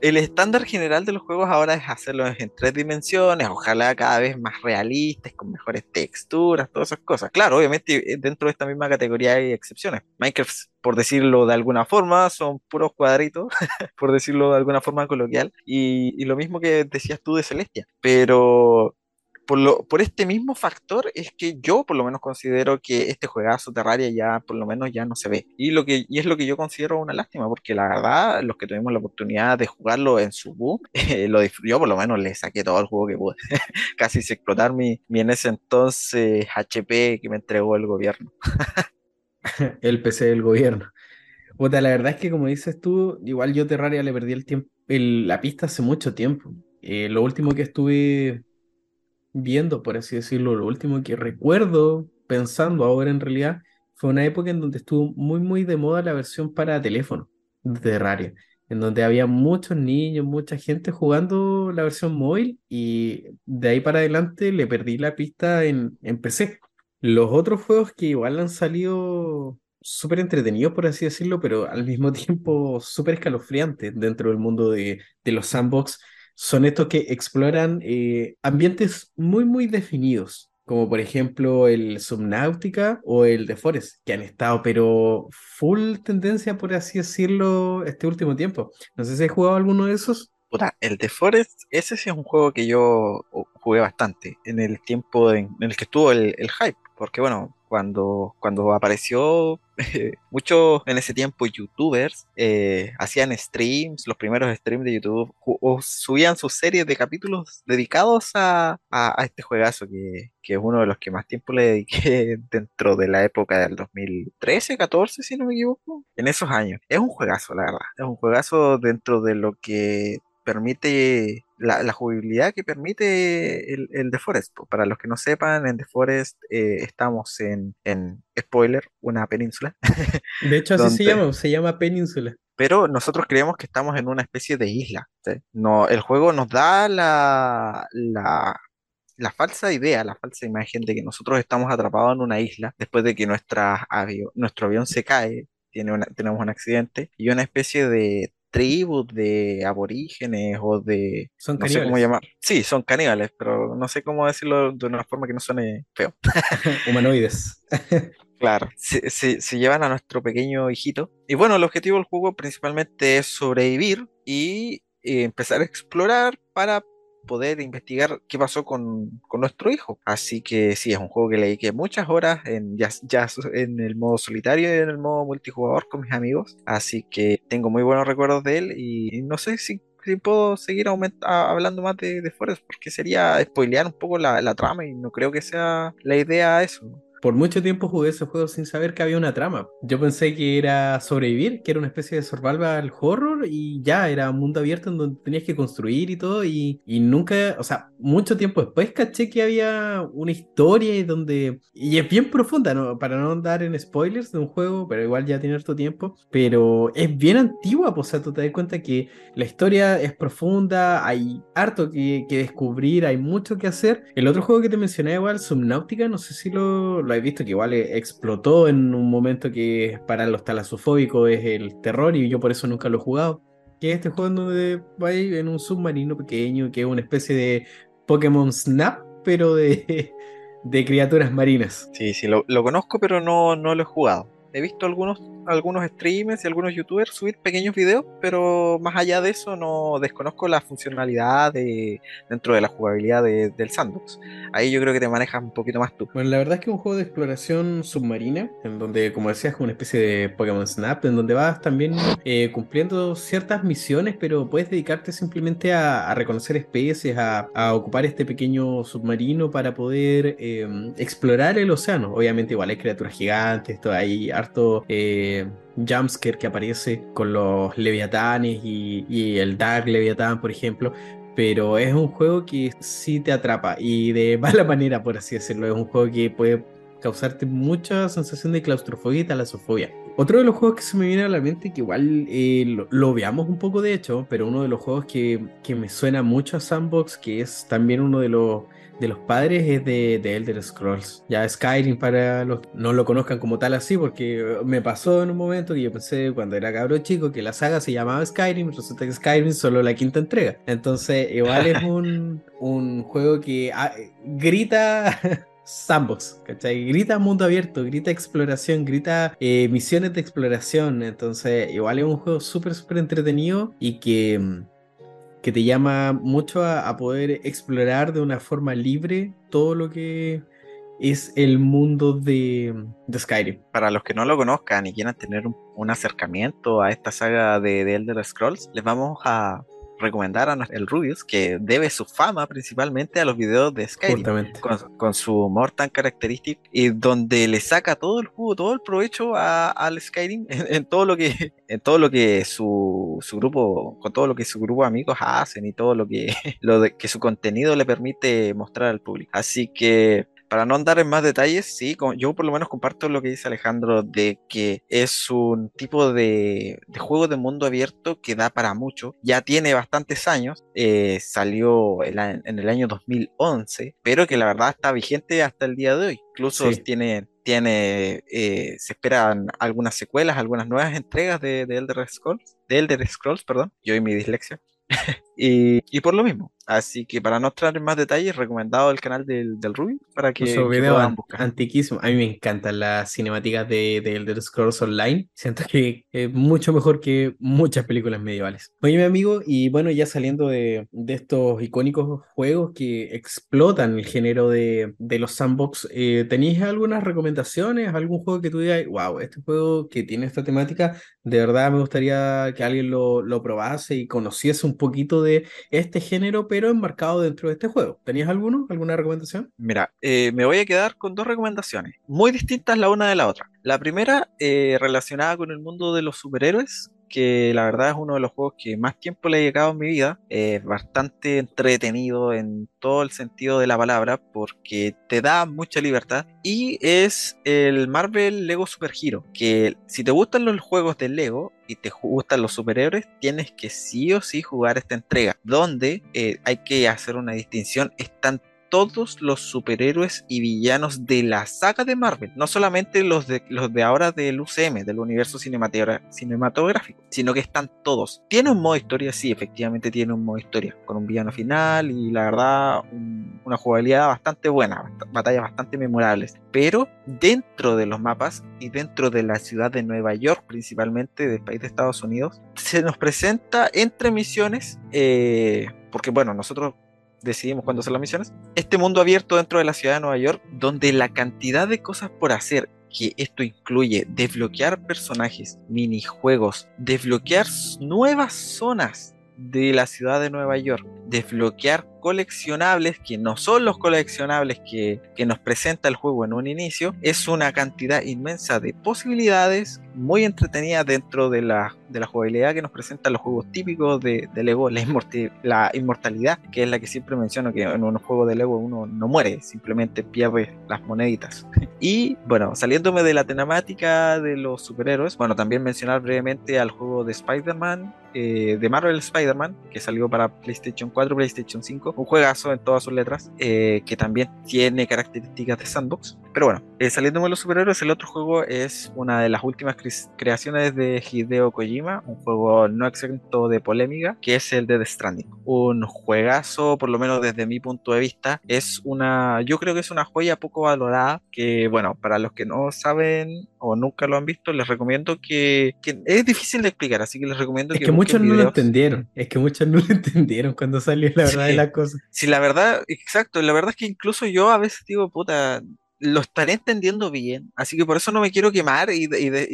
el estándar general de los juegos ahora es hacerlos en tres dimensiones, ojalá cada vez más realistas, con mejores texturas, todas esas cosas. Claro, obviamente eh, dentro de esta misma categoría hay excepciones. Minecraft, por decirlo de alguna forma, son puros cuadritos, por decirlo de alguna forma coloquial, y, y lo mismo que decías tú de Celestia. Pero por, lo, por este mismo factor es que yo por lo menos considero que este juegazo Terraria ya por lo menos ya no se ve. Y, lo que, y es lo que yo considero una lástima, porque la verdad, los que tuvimos la oportunidad de jugarlo en su boom, eh, lo disfruté, por lo menos le saqué todo el juego que pude. Casi sin explotar mi, mi en ese entonces HP que me entregó el gobierno. el PC del gobierno. la verdad es que como dices tú, igual yo Terraria le perdí el tiempo, la pista hace mucho tiempo. Eh, lo último que estuve viendo, por así decirlo, lo último que recuerdo pensando ahora en realidad fue una época en donde estuvo muy, muy de moda la versión para teléfono de Terraria, en donde había muchos niños, mucha gente jugando la versión móvil y de ahí para adelante le perdí la pista en, en PC. Los otros juegos que igual han salido súper entretenidos, por así decirlo, pero al mismo tiempo súper escalofriantes dentro del mundo de, de los sandbox son estos que exploran eh, ambientes muy, muy definidos, como por ejemplo el Subnautica o el The Forest, que han estado, pero full tendencia, por así decirlo, este último tiempo. No sé si has jugado alguno de esos. el The Forest, ese sí es un juego que yo jugué bastante en el tiempo en, el que estuvo el, el hype, porque bueno, cuando, cuando apareció muchos en ese tiempo youtubers eh, hacían streams, los primeros streams de YouTube, o subían sus series de capítulos dedicados a, a, este juegazo que, que, es uno de los que más tiempo le dediqué dentro de la época del 2013, 14, si no me equivoco, en esos años. Es un juegazo, la verdad. Es un juegazo dentro de lo que permite la, jugabilidad que permite el, el, The Forest. Para los que no sepan, en The Forest eh, estamos en, en, spoiler, una península. De hecho, así se llama, se llama península. Pero nosotros creemos que estamos en una especie de isla. No, el juego nos da la, la, la falsa idea, la falsa imagen de que nosotros estamos atrapados en una isla después de que nuestra nuestro avión se cae, tiene tenemos un accidente y una especie de tribus de aborígenes o de... Son no sé cómo llamar. Sí, son caníbales, pero no sé cómo decirlo de una forma que no suene feo. Humanoides. Claro, se, se, llevan a nuestro pequeño hijito. Y bueno, el objetivo del juego principalmente es sobrevivir y eh, empezar a explorar para poder investigar qué pasó con, nuestro hijo. Así que sí, es un juego que le dediqué muchas horas en, ya, ya en el modo solitario y en el modo multijugador con mis amigos. Así que tengo muy buenos recuerdos de él y, no sé si, puedo seguir hablando más de, de Forest porque sería spoilear un poco la, la trama y no creo que sea la idea eso por mucho tiempo jugué ese juego sin saber que había una trama. Yo pensé que era sobrevivir, que era una especie de survival horror y ya, era un mundo abierto en donde tenías que construir y todo y, y nunca, o sea, mucho tiempo después caché que había una historia y donde, y es bien profunda, ¿no? para no andar en spoilers de un juego, pero igual ya tiene harto tiempo, pero es bien antigua, pues, o sea, tú te das cuenta que la historia es profunda, hay harto que, que descubrir, hay mucho que hacer. El otro juego que te mencioné igual, Subnautica, no sé si lo lo he visto que igual explotó en un momento que para los talasofóbicos es el terror y yo por eso nunca lo he jugado. Que es este juego donde vais en un submarino pequeño, que es una especie de Pokémon Snap, pero de, de criaturas marinas. Sí, sí, lo, lo conozco, pero no, no lo he jugado. He visto algunos algunos streamers y algunos youtubers subir pequeños videos, pero más allá de eso no desconozco la funcionalidad de, dentro de la jugabilidad del sandbox. Ahí yo creo que te manejas un poquito más tú. Bueno, la verdad es que es un juego de exploración submarina, en donde, como decías, es una especie de Pokémon Snap, en donde vas también eh, cumpliendo ciertas misiones, pero puedes dedicarte simplemente a, reconocer especies, a, ocupar este pequeño submarino para poder em, explorar el océano. Obviamente igual hay criaturas gigantes, todo hay harto... Eh, jumpscare que aparece con los leviatanes y, el Dark Leviatán, por ejemplo. Pero es un juego que sí te atrapa y de mala manera, por así decirlo. Es un juego que puede causarte mucha sensación de claustrofobia y talasofobia. Otro de los juegos que se me viene a la mente, que igual eh, lo, veamos un poco de hecho, pero uno de los juegos que, que me suena mucho a Sandbox, que es también uno de los de los padres es de, de, Elder Scrolls. Ya Skyrim, para los que no lo conozcan como tal así, porque me pasó en un momento que yo pensé cuando era cabro chico que la saga se llamaba Skyrim, resulta que Skyrim solo la quinta entrega. Entonces, igual es un, un juego que ah, grita. Sandbox, ¿cachai? Grita mundo abierto, grita exploración, grita eh, misiones de exploración. Entonces, igual es un juego súper, súper entretenido y que mm, que te llama mucho a, poder explorar de una forma libre todo lo que es el mundo de, Skyrim. Para los que no lo conozcan y quieran tener un, acercamiento a esta saga de, de Elder Scrolls, les vamos a recomendar a el Rubius, que debe su fama principalmente a los videos de Skyrim, con, su humor tan característico y donde le saca todo el jugo, todo el provecho al Skyrim en, todo lo que, en todo lo que su, su, grupo, con todo lo que su grupo de amigos hacen y todo lo que, lo que su contenido le permite mostrar al público. Así que para no andar en más detalles, sí, yo por lo menos comparto lo que dice Alejandro de que es un tipo de, juego de mundo abierto que da para mucho. Ya tiene bastantes años, eh, salió en el año 2011, pero que la verdad está vigente hasta el día de hoy. Incluso tiene, tiene eh, se esperan algunas secuelas, algunas nuevas entregas de, Elder Scrolls, de Elder Scrolls, perdón, yo y mi dislexia. y, y por lo mismo, Así que para no entrar en más detalles, recomendado el canal del, del Ruby para que, puedan buscar. Antiquísimo. A mí me encantan las cinemáticas de, de Elder Scrolls Online. Siento que es mucho mejor que muchas películas medievales. Oye, mi amigo, y bueno, ya saliendo de, de estos icónicos juegos que explotan el género de, de los sandbox, eh, ¿tenéis algunas recomendaciones? ¿Algún juego que tú digas, wow, este juego que tiene esta temática, de verdad me gustaría que alguien lo, lo probase y conociese un poquito de este género? pero enmarcado dentro de este juego. ¿Tenías alguno? ¿Alguna recomendación? Mira, eh, me voy a quedar con dos recomendaciones, muy distintas la una de la otra. La primera, eh, relacionada con el mundo de los superhéroes, que la verdad es uno de los juegos que más tiempo le he dedicado en mi vida. Es bastante entretenido en todo el sentido de la palabra porque te da mucha libertad. Y es el Marvel Lego Super Hero, que si te gustan los juegos de Lego y te gustan los superhéroes, tienes que sí o sí jugar esta entrega, donde eh, hay que hacer una distinción. Están todos los superhéroes y villanos de la saga de Marvel, no solamente los de, los de ahora del UCM, del universo cinematográfico, sino que están todos. Tiene un modo historia, sí, efectivamente tiene un modo historia, con un villano final y la verdad una jugabilidad bastante buena, batallas bastante memorables, pero dentro de los mapas y dentro de la ciudad de Nueva York, principalmente del país de Estados Unidos, se nos presenta entre misiones, eh, porque bueno, nosotros decidimos cuándo hacer las misiones, este mundo abierto dentro de la ciudad de Nueva York, donde la cantidad de cosas por hacer que esto incluye desbloquear personajes, minijuegos, desbloquear nuevas zonas de la ciudad de Nueva York, desbloquear coleccionables que no son los coleccionables que, nos presenta el juego en un inicio, es una cantidad inmensa de posibilidades muy entretenidas dentro de la, de la jugabilidad que nos presentan los juegos típicos de, Lego, la, la, inmortalidad, que es la que siempre menciono que en un juego de Lego uno no muere, simplemente pierde las moneditas. Y bueno, saliéndome de la temática de los superhéroes, bueno, también mencionar brevemente al juego de Spider-Man, eh, de Marvel Spider-Man, que salió para PlayStation 4, PlayStation 5, un juegazo en todas sus letras, eh, que también tiene características de sandbox. Pero bueno, eh, saliendo de los superhéroes, el otro juego es una de las últimas creaciones de Hideo Kojima, un juego no exento de polémica, que es el de The Stranding. Un juegazo, por lo menos desde mi punto de vista, es una, yo creo que es una joya poco valorada, que bueno, para los que no saben o nunca lo han visto, les recomiendo que, es difícil de explicar, así que les recomiendo es que, muchos no lo entendieron, es que muchos no lo entendieron cuando salió la verdad de la cosa. Sí, la verdad, exacto, la verdad es que incluso yo a veces digo, puta, lo estaré entendiendo bien, así que por eso no me quiero quemar y,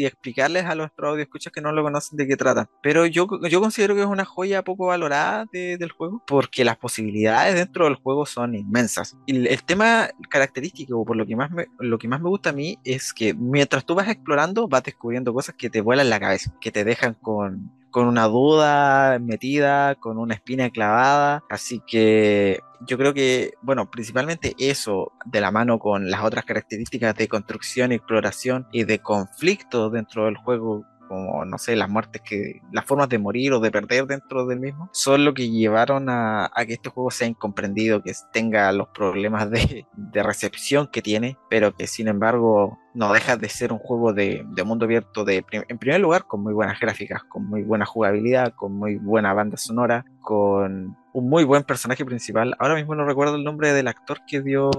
explicarles a los escuchas que no lo conocen de qué trata. Pero yo, yo considero que es una joya poco valorada del juego porque las posibilidades dentro del juego son inmensas. Y el, tema característico, por lo que, más me, lo que más me gusta a mí, es que mientras tú vas explorando, vas descubriendo cosas que te vuelan la cabeza, que te dejan con con una duda metida, con una espina clavada. Así que yo creo que, bueno, principalmente eso de la mano con las otras características de construcción, exploración y de conflicto dentro del juego como, no sé, las muertes que, las formas de morir o de perder dentro del mismo, son lo que llevaron a, que este juego sea incomprendido, que tenga los problemas de, recepción que tiene, pero que sin embargo no deja de ser un juego de, mundo abierto de, en primer lugar, con muy buenas gráficas, con muy buena jugabilidad, con muy buena banda sonora, con un muy buen personaje principal. Ahora mismo no recuerdo el nombre del actor que dio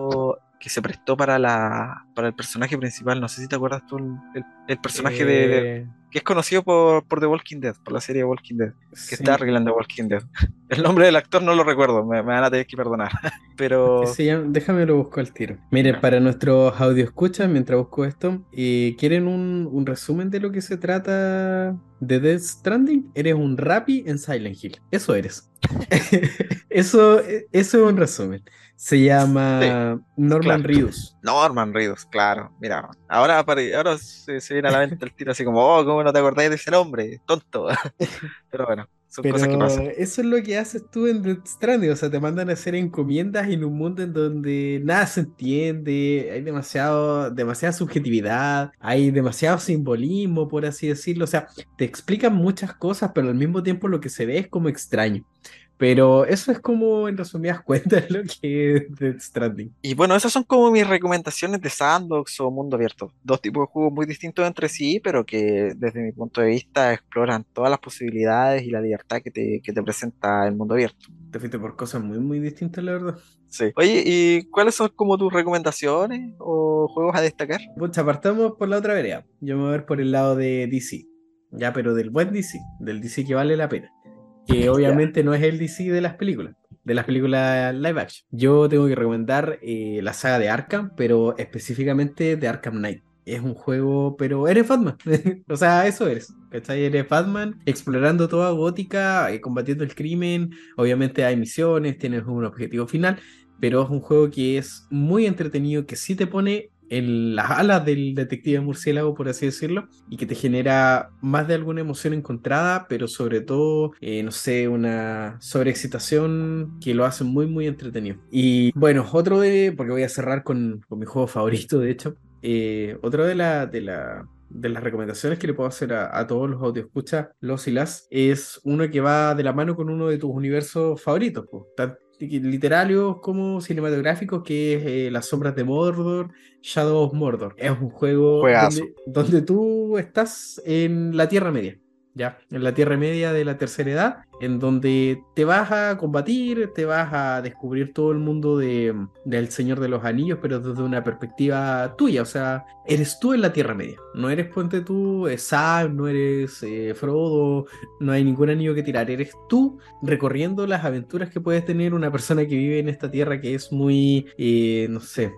que se prestó para la para el personaje principal. No sé si te acuerdas tú el, personaje de, eh, que es conocido por, por The Walking Dead, por la serie Walking Dead, que está arreglando Walking Dead. El nombre del actor no lo recuerdo, me, van a tener que perdonar. Pero. Sí, déjame lo busco al tiro. Miren, para nuestros audio escuchas, mientras busco esto, eh, ¿quieren un, un resumen de lo que se trata de Death Stranding? Eres un Rappi en Silent Hill. Eso eres. eso, eso es un resumen. Se llama Norman Reedus. Norman Reedus, claro. Mira, ahora, ahora se, viene a la mente el tiro así como, oh, ¿cómo no te acordáis de ese nombre? Tonto. Pero bueno, son cosas que pasan. Eso es lo que haces tú en Death Stranding. O sea, te mandan a hacer encomiendas en un mundo en donde nada se entiende, hay demasiado, demasiada subjetividad, hay demasiado simbolismo, por así decirlo. O sea, te explican muchas cosas, pero al mismo tiempo lo que se ve es como extraño. Pero eso es como, en resumidas cuentas, lo que es Death Stranding. Y bueno, esas son como mis recomendaciones de Sandbox o Mundo Abierto. Dos tipos de juegos muy distintos entre sí, pero que desde mi punto de vista exploran todas las posibilidades y la libertad que te, que te presenta el mundo abierto. Te fuiste por cosas muy, muy distintas, la verdad. Sí. Oye, ¿y cuáles son como tus recomendaciones o juegos a destacar? Pues apartamos por la otra vereda. Yo me voy a ver por el lado de DC. Ya, pero del buen DC, del DC que vale la pena que obviamente no es el DC de las películas, de las películas live action. Yo tengo que recomendar eh, la saga de Arkham, pero específicamente de Arkham Knight. Es un juego, pero eres Batman. o sea, eso eres. ¿Cachai? Eres Batman explorando toda Gótica, eh, combatiendo el crimen. Obviamente hay misiones, tienes un objetivo final, pero es un juego que es muy entretenido, que sí te pone en las alas del detective murciélago, por así decirlo, y que te genera más de alguna emoción encontrada, pero sobre todo, eh, no sé, una sobreexcitación que lo hace muy, muy entretenido. Y bueno, otro de, porque voy a cerrar con, con mi juego favorito, de hecho, eh, otro de la, de la de las recomendaciones que le puedo hacer a, todos los escucha los y las, es uno que va de la mano con uno de tus universos favoritos, literarios como cinematográficos, que es eh, Las Sombras de Mordor, Shadow of Mordor. Es un juego donde, donde, tú estás en la Tierra Media ya, en la Tierra Media de la tercera edad, en donde te vas a combatir, te vas a descubrir todo el mundo de, del Señor de los Anillos, pero desde una perspectiva tuya, o sea, eres tú en la Tierra Media, no eres Puente tú, eh, Sam, no eres eh, Frodo, no hay ningún anillo que tirar, eres tú recorriendo las aventuras que puedes tener una persona que vive en esta tierra que es muy, eh, no sé,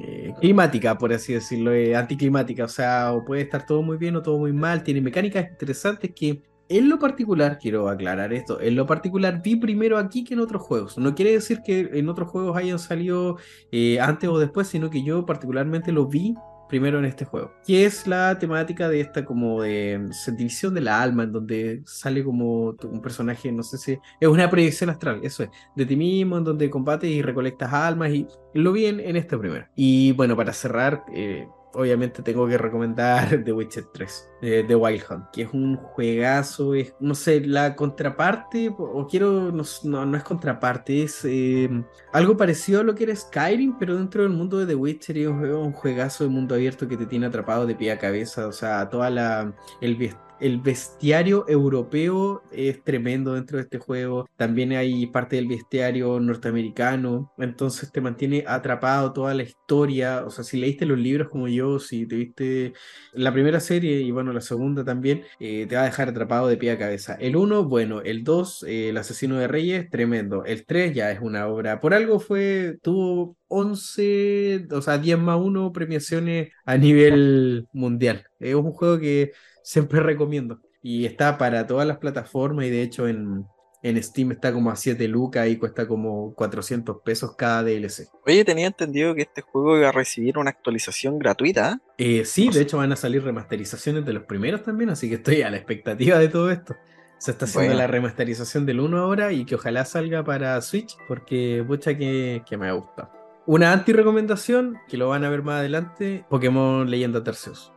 eh, climática, por así decirlo, eh, anticlimática, o sea, o puede estar todo muy bien o todo muy mal, tiene mecánicas interesantes que en lo particular, quiero aclarar esto, en lo particular vi primero aquí que en otros juegos. No quiere decir que en otros juegos hayan salido eh, antes o después, sino que yo particularmente lo vi primero en este juego, que es la temática de esta como de división de la alma, en donde sale como un personaje, no sé si es una proyección astral, eso es, de ti mismo, en donde combates y recolectas almas, y lo vi en, en este primero. Y bueno, para cerrar, eh, obviamente tengo que recomendar The Witcher 3, de The Wild Hunt, que es un juegazo, es, no sé, la contraparte, o quiero, no, no, es contraparte, es em, algo parecido a lo que era Skyrim, pero dentro del mundo de The Witcher es un juegazo de mundo abierto que te tiene atrapado de pie a cabeza, o sea, toda la, el, el bestiario europeo es tremendo dentro de este juego. También hay parte del bestiario norteamericano. Entonces te mantiene atrapado toda la historia. O sea, si leíste los libros como yo, si te viste la primera serie y bueno, la segunda también, eh, te va a dejar atrapado de pie a cabeza. El 1, bueno. El 2, eh, El asesino de reyes, tremendo. El 3 ya es una obra. Por algo fue, tuvo 11, o sea, 10 más 1 premiaciones a nivel mundial. Es un juego que siempre recomiendo. Y está para todas las plataformas y de hecho en, en Steam está como a 7 lucas y cuesta como 400 pesos cada DLC. Oye, tenía entendido que este juego iba a recibir una actualización gratuita. Eh, sí, de hecho van a salir remasterizaciones de los primeros también, así que estoy a la expectativa de todo esto. Se está haciendo la remasterización del 1 ahora y que ojalá salga para Switch porque mucha que, que me ha gustado. Una anti-recomendación, que lo van a ver más adelante, Pokémon Leyenda Terceos.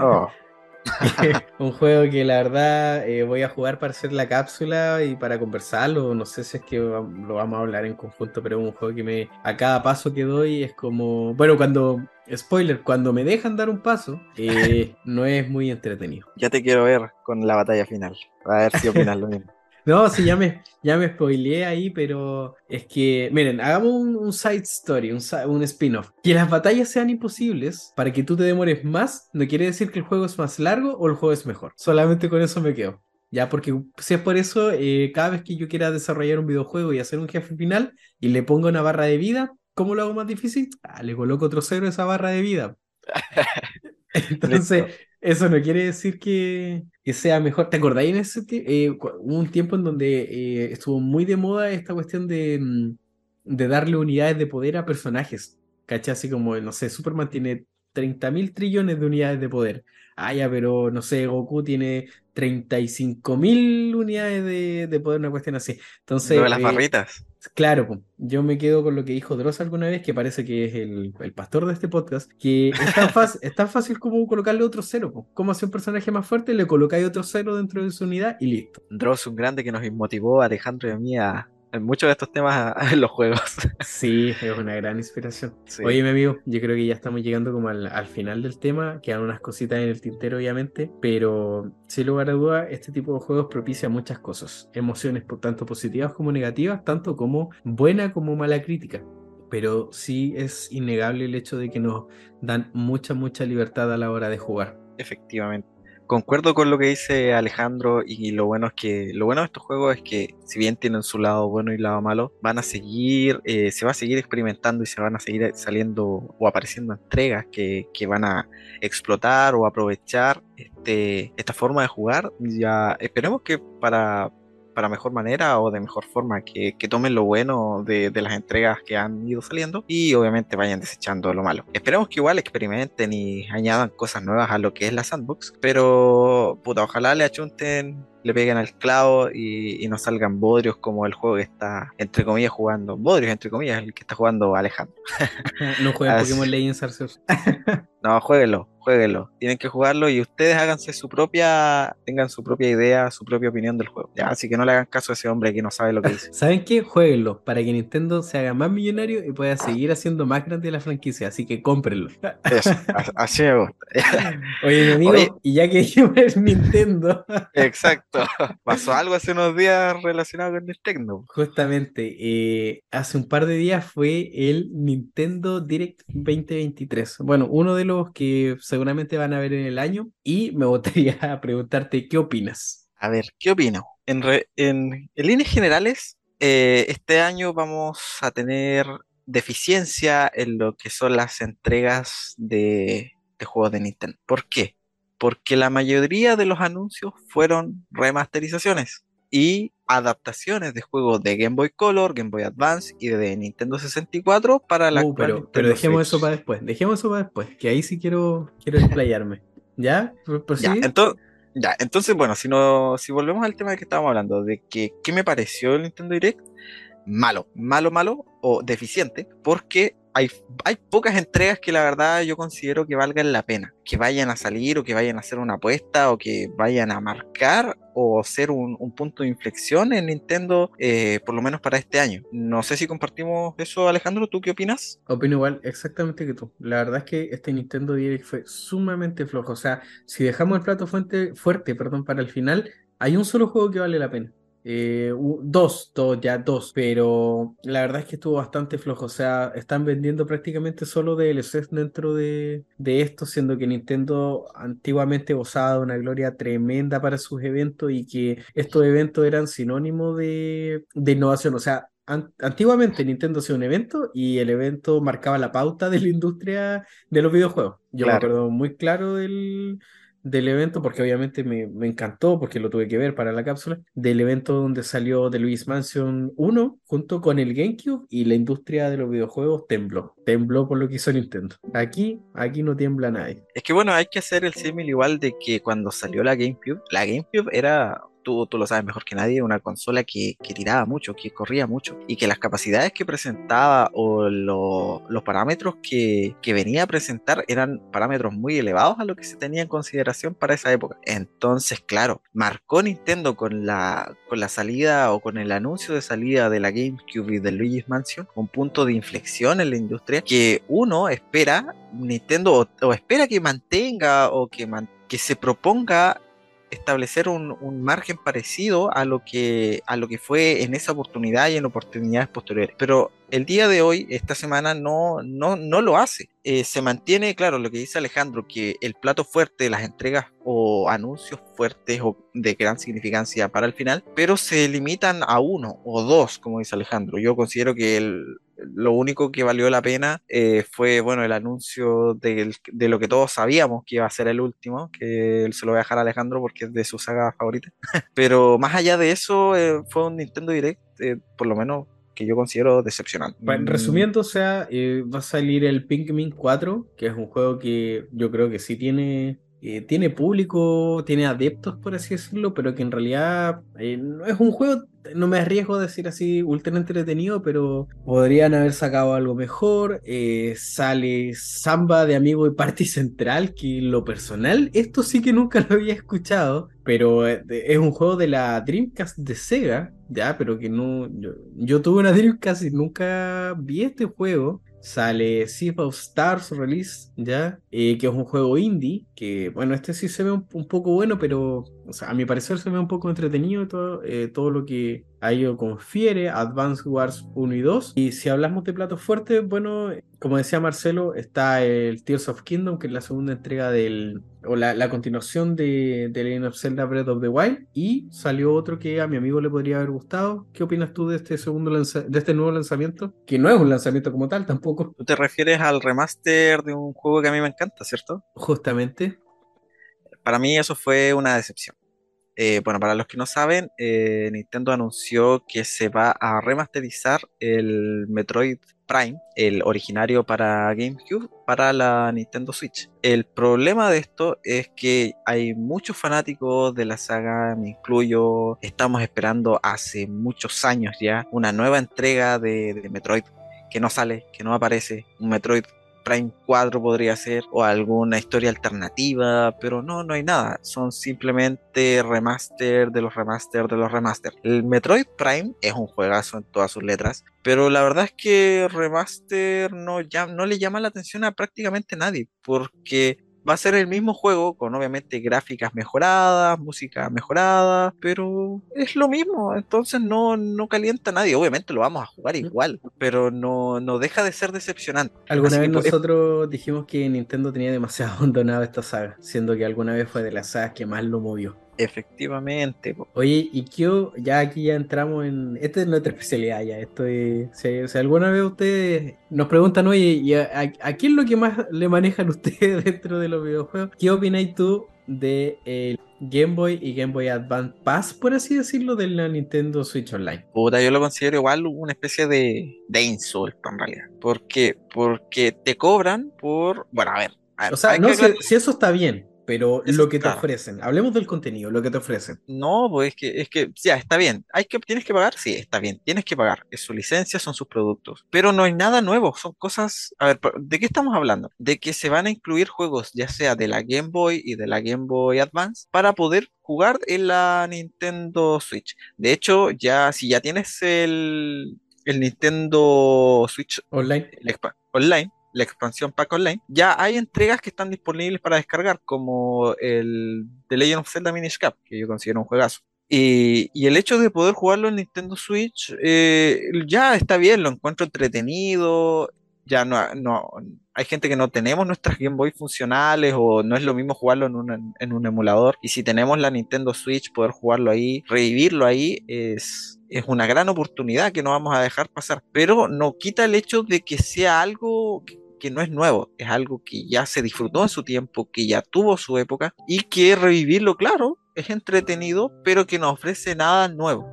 Oh. un juego que la verdad eh, voy a jugar para hacer la cápsula y para conversarlo. No sé si es que lo vamos a hablar en conjunto, pero es un juego que me a cada paso que doy es como. Bueno, cuando. Spoiler, cuando me dejan dar un paso, eh, no es muy entretenido. Ya te quiero ver con la batalla final. A ver si opinas lo mismo. No, sí, ya me, ya me spoileé ahí, pero es que, miren, hagamos un, side story, un, spin-off. Que las batallas sean imposibles para que tú te demores más, no quiere decir que el juego es más largo o el juego es mejor. Solamente con eso me quedo. Ya, porque si es por eso, eh, cada vez que yo quiera desarrollar un videojuego y hacer un jefe final y le pongo una barra de vida, ¿cómo lo hago más difícil? Ah, le coloco otro cero a esa barra de vida. Entonces, eso no quiere decir que, sea mejor. ¿Te acordáis en ese eh, hubo un tiempo en donde eh, estuvo muy de moda esta cuestión de, mm, de darle unidades de poder a personajes? ¿Cachai? Así como, no sé, Superman tiene 30 mil trillones de unidades de poder. Ah, ya, pero no sé, Goku tiene 35 mil unidades de, poder, una cuestión así. Entonces. las eh, barritas. Claro, yo me quedo con lo que dijo Dross alguna vez, que parece que es el, pastor de este podcast, que es tan, fácil, es tan fácil como colocarle otro cero. Como hace un personaje más fuerte, le colocáis otro cero dentro de su unidad y listo. Dross, un grande que nos motivó a Alejandro y a mí a, en muchos de estos temas en los juegos. Sí, es una gran inspiración. Oye, mi amigo, yo creo que ya estamos llegando como al, final del tema. Quedan unas cositas en el tintero, obviamente, pero sin lugar a duda, este tipo de juegos propicia muchas cosas. Emociones tanto positivas como negativas, tanto como buena como mala crítica. Pero sí es innegable el hecho de que nos dan mucha, mucha libertad a la hora de jugar. Efectivamente concuerdo con lo que dice Alejandro y lo bueno es que lo bueno de estos juegos es que si bien tienen su lado bueno y lado malo, van a seguir, eh, se va a seguir experimentando y se van a seguir saliendo o apareciendo entregas que, que van a explotar o aprovechar este, esta forma de jugar. Ya esperemos que para, para mejor manera o de mejor forma, que, tomen lo bueno de, las entregas que han ido saliendo y obviamente vayan desechando lo malo. Esperemos que igual experimenten y añadan cosas nuevas a lo que es la sandbox, pero puta, ojalá le achunten le peguen al clavo y, y no salgan bodrios como el juego que está, entre comillas, jugando. Bodrios, entre comillas, el que está jugando Alejandro. no jueguen Pokémon Legends Arceus. no, jueguenlo jueguenlo. Tienen que jugarlo y ustedes háganse su propia, tengan su propia idea, su propia opinión del juego. ¿ya? Así que no le hagan caso a ese hombre que no sabe lo que dice. ¿Saben qué? Jueguenlo para que Nintendo se haga más millonario y pueda seguir haciendo más grande la franquicia. Así que cómprenlo. Eso, así me gusta. Oye, mi amigo, y ya que es Nintendo. Exacto. Pasó algo hace unos días relacionado con Nintendo. Justamente, eh, hace un par de días fue el Nintendo Direct 2023. Bueno, uno de los que seguramente van a ver en el año. Y me gustaría preguntarte, ¿qué opinas? A ver, ¿qué opino? En, en, líneas generales, eh, este año vamos a tener deficiencia en lo que son las entregas de, de juegos de Nintendo. ¿Por qué? Porque la mayoría de los anuncios fueron remasterizaciones y adaptaciones de juegos de Game Boy Color, Game Boy Advance y de Nintendo 64 para la uh, pero, pero dejemos eso para después, dejemos eso para después, que ahí sí quiero, quiero explayarme. ¿Ya? Ya, entonces, ya, entonces, bueno, si, no, si volvemos al tema de que estábamos hablando, de que qué me pareció el Nintendo Direct, malo, malo, malo o deficiente, porque hay, hay pocas entregas que la verdad yo considero que valgan la pena, que vayan a salir o que vayan a hacer una apuesta o que vayan a marcar o ser un, punto de inflexión en Nintendo, eh, por lo menos para este año. No sé si compartimos eso, Alejandro, ¿tú qué opinas? Opino igual, exactamente que tú. La verdad es que este Nintendo Direct fue sumamente flojo. O sea, si dejamos el plato fuerte, fuerte perdón, para el final, hay un solo juego que vale la pena. Eh, dos, dos, ya dos, pero la verdad es que estuvo bastante flojo. O sea, están vendiendo prácticamente solo DLCs dentro de, de esto, siendo que Nintendo antiguamente gozaba de una gloria tremenda para sus eventos y que estos eventos eran sinónimo de, de innovación. O sea, antiguamente Nintendo hacía un evento y el evento marcaba la pauta de la industria de los videojuegos. Yo me acuerdo muy claro del del evento, porque obviamente me, encantó, porque lo tuve que ver para la cápsula, del evento donde salió The Luis Mansion 1 junto con el GameCube y la industria de los videojuegos tembló, tembló por lo que hizo Nintendo. Aquí, aquí no tiembla nadie. Es que bueno, hay que hacer el símil igual de que cuando salió la GameCube, la GameCube era tú, lo sabes mejor que nadie, una consola que, tiraba mucho, que corría mucho y que las capacidades que presentaba o los parámetros que, venía a presentar eran parámetros muy elevados a lo que se tenía en consideración para esa época. Entonces, claro, marcó Nintendo con la, con la salida o con el anuncio de salida de la GameCube y de Luigi's Mansion un punto de inflexión en la industria que uno espera, Nintendo o, espera que mantenga o que, que se proponga establecer un, margen parecido a lo que a lo que fue en esa oportunidad y en oportunidades posteriores. Pero el día de hoy, esta semana, no, no, no lo hace. Eh, se mantiene, claro, lo que dice Alejandro, que el plato fuerte, las entregas o anuncios fuertes o de gran significancia para el final, pero se limitan a uno o dos, como dice Alejandro. Yo considero que el, lo único que valió la pena eh, fue, bueno, el anuncio de, lo que todos sabíamos que iba a ser el último, que se lo voy a dejar a Alejandro porque es de su saga favorita. Pero más allá de eso, eh, fue un Nintendo Direct, eh, por lo menos que yo considero decepcionante. Bueno, resumiendo, o sea, va a salir el Pikmin 4, que es un juego que yo creo que sí tiene tiene público, tiene adeptos, por así decirlo, pero que en realidad no es un juego no me arriesgo a decir así ultra entretenido, pero podrían haber sacado algo mejor. Eh, sale Samba de Amigo y Party Central, que lo personal, esto sí que nunca lo había escuchado, pero eh, es un juego de la Dreamcast de Sega, ya, pero que no. Yo, yo tuve una Dreamcast y nunca vi este juego sale Sea of Stars Release, ¿ya? Eh, que es un juego indie, que bueno, este sí se ve un, poco bueno, pero a mi parecer se ve un poco entretenido todo, eh, todo lo que a ello confiere, Advance Wars 1 y 2. Y si hablamos de platos fuertes, bueno, como decía Marcelo, está el Tears of Kingdom, que es la segunda entrega del, o la, continuación de, de Legend of Zelda Breath of the Wild. Y salió otro que a mi amigo le podría haber gustado. ¿Qué opinas tú de este segundo de este nuevo lanzamiento? Que no es un lanzamiento como tal tampoco. Tú te refieres al remaster de un juego que a mí me encanta, ¿cierto? Justamente. Para mí eso fue una decepción Eh, bueno, para los que no saben, eh, Nintendo anunció que se va a remasterizar el Metroid Prime, el originario para GameCube, para la Nintendo Switch. El problema de esto es que hay muchos fanáticos de la saga, me incluyo, estamos esperando hace muchos años ya una nueva entrega de, de Metroid que no sale, que no aparece, un Metroid Prime 4 podría ser, o alguna historia alternativa, pero no, no hay nada. Son simplemente remaster de los remaster de los remaster. El Metroid Prime es un juegazo en todas sus letras, pero la verdad es que remaster no, ya, no le llama la atención a prácticamente nadie, porque va a ser el mismo juego con obviamente gráficas mejoradas, música mejorada, pero es lo mismo, entonces no, no calienta a nadie. Obviamente lo vamos a jugar igual, pero no, no deja de ser decepcionante. Alguna vez nosotros dijimos que Nintendo tenía demasiado abandonado esta saga, siendo que alguna vez fue de las sagas que más lo movió. Efectivamente. Oye, y que ya aquí ya entramos en. Esta es nuestra especialidad ya. Esto Si, alguna vez ustedes nos preguntan, oye, ¿y a, qué es lo que más le manejan ustedes dentro de los videojuegos? ¿Qué opináis tú de el Game Boy y Game Boy Advance Pass, por así decirlo, de la Nintendo Switch Online? Puta, yo lo considero igual una especie de, de insulto en realidad. ¿Por qué? Porque te cobran por. Bueno, a ver. o sea, no, si eso está bien, pero lo que te ofrecen, hablemos del contenido, lo que te ofrecen. No, pues es que, es que, ya, está bien. Hay que, ¿Tienes que pagar? Sí, está bien, tienes que pagar. Es su licencia, son sus productos. Pero no hay nada nuevo, son cosas. A ver, ¿de qué estamos hablando? De que se van a incluir juegos, ya sea de la Game Boy y de la Game Boy Advance, para poder jugar en la Nintendo Switch. De hecho, ya, si ya tienes el, el Nintendo Switch Online, online la expansión Pack Online, ya hay entregas que están disponibles para descargar, como el The Legend of Zelda Minish Cap, que yo considero un juegazo. Y, el hecho de poder jugarlo en Nintendo Switch eh, ya está bien, lo encuentro entretenido. Ya no, no, hay gente que no tenemos nuestras Game Boy funcionales o no es lo mismo jugarlo en un, en un emulador. Y si tenemos la Nintendo Switch, poder jugarlo ahí, revivirlo ahí, es, es una gran oportunidad que no vamos a dejar pasar. Pero no quita el hecho de que sea algo que, que no es nuevo, es algo que ya se disfrutó en su tiempo, que ya tuvo su época y que revivirlo, claro, es entretenido, pero que no ofrece nada nuevo.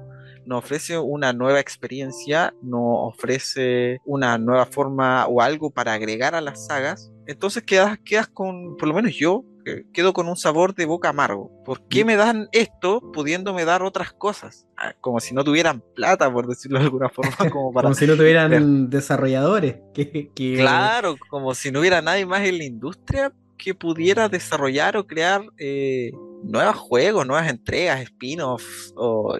No ofrece una nueva experiencia, no ofrece una nueva forma o algo para agregar a las sagas. Entonces quedas, quedas con, por lo menos yo, quedo con un sabor de boca amargo. ¿Por qué me dan esto pudiéndome dar otras cosas? Ah, como si no tuvieran plata, por decirlo de alguna forma. Como, para como si no tuvieran desarrolladores. Que, Claro, como si no hubiera nadie más en la industria que pudiera desarrollar o crear eh, nuevos juegos, nuevas entregas, spin-offs,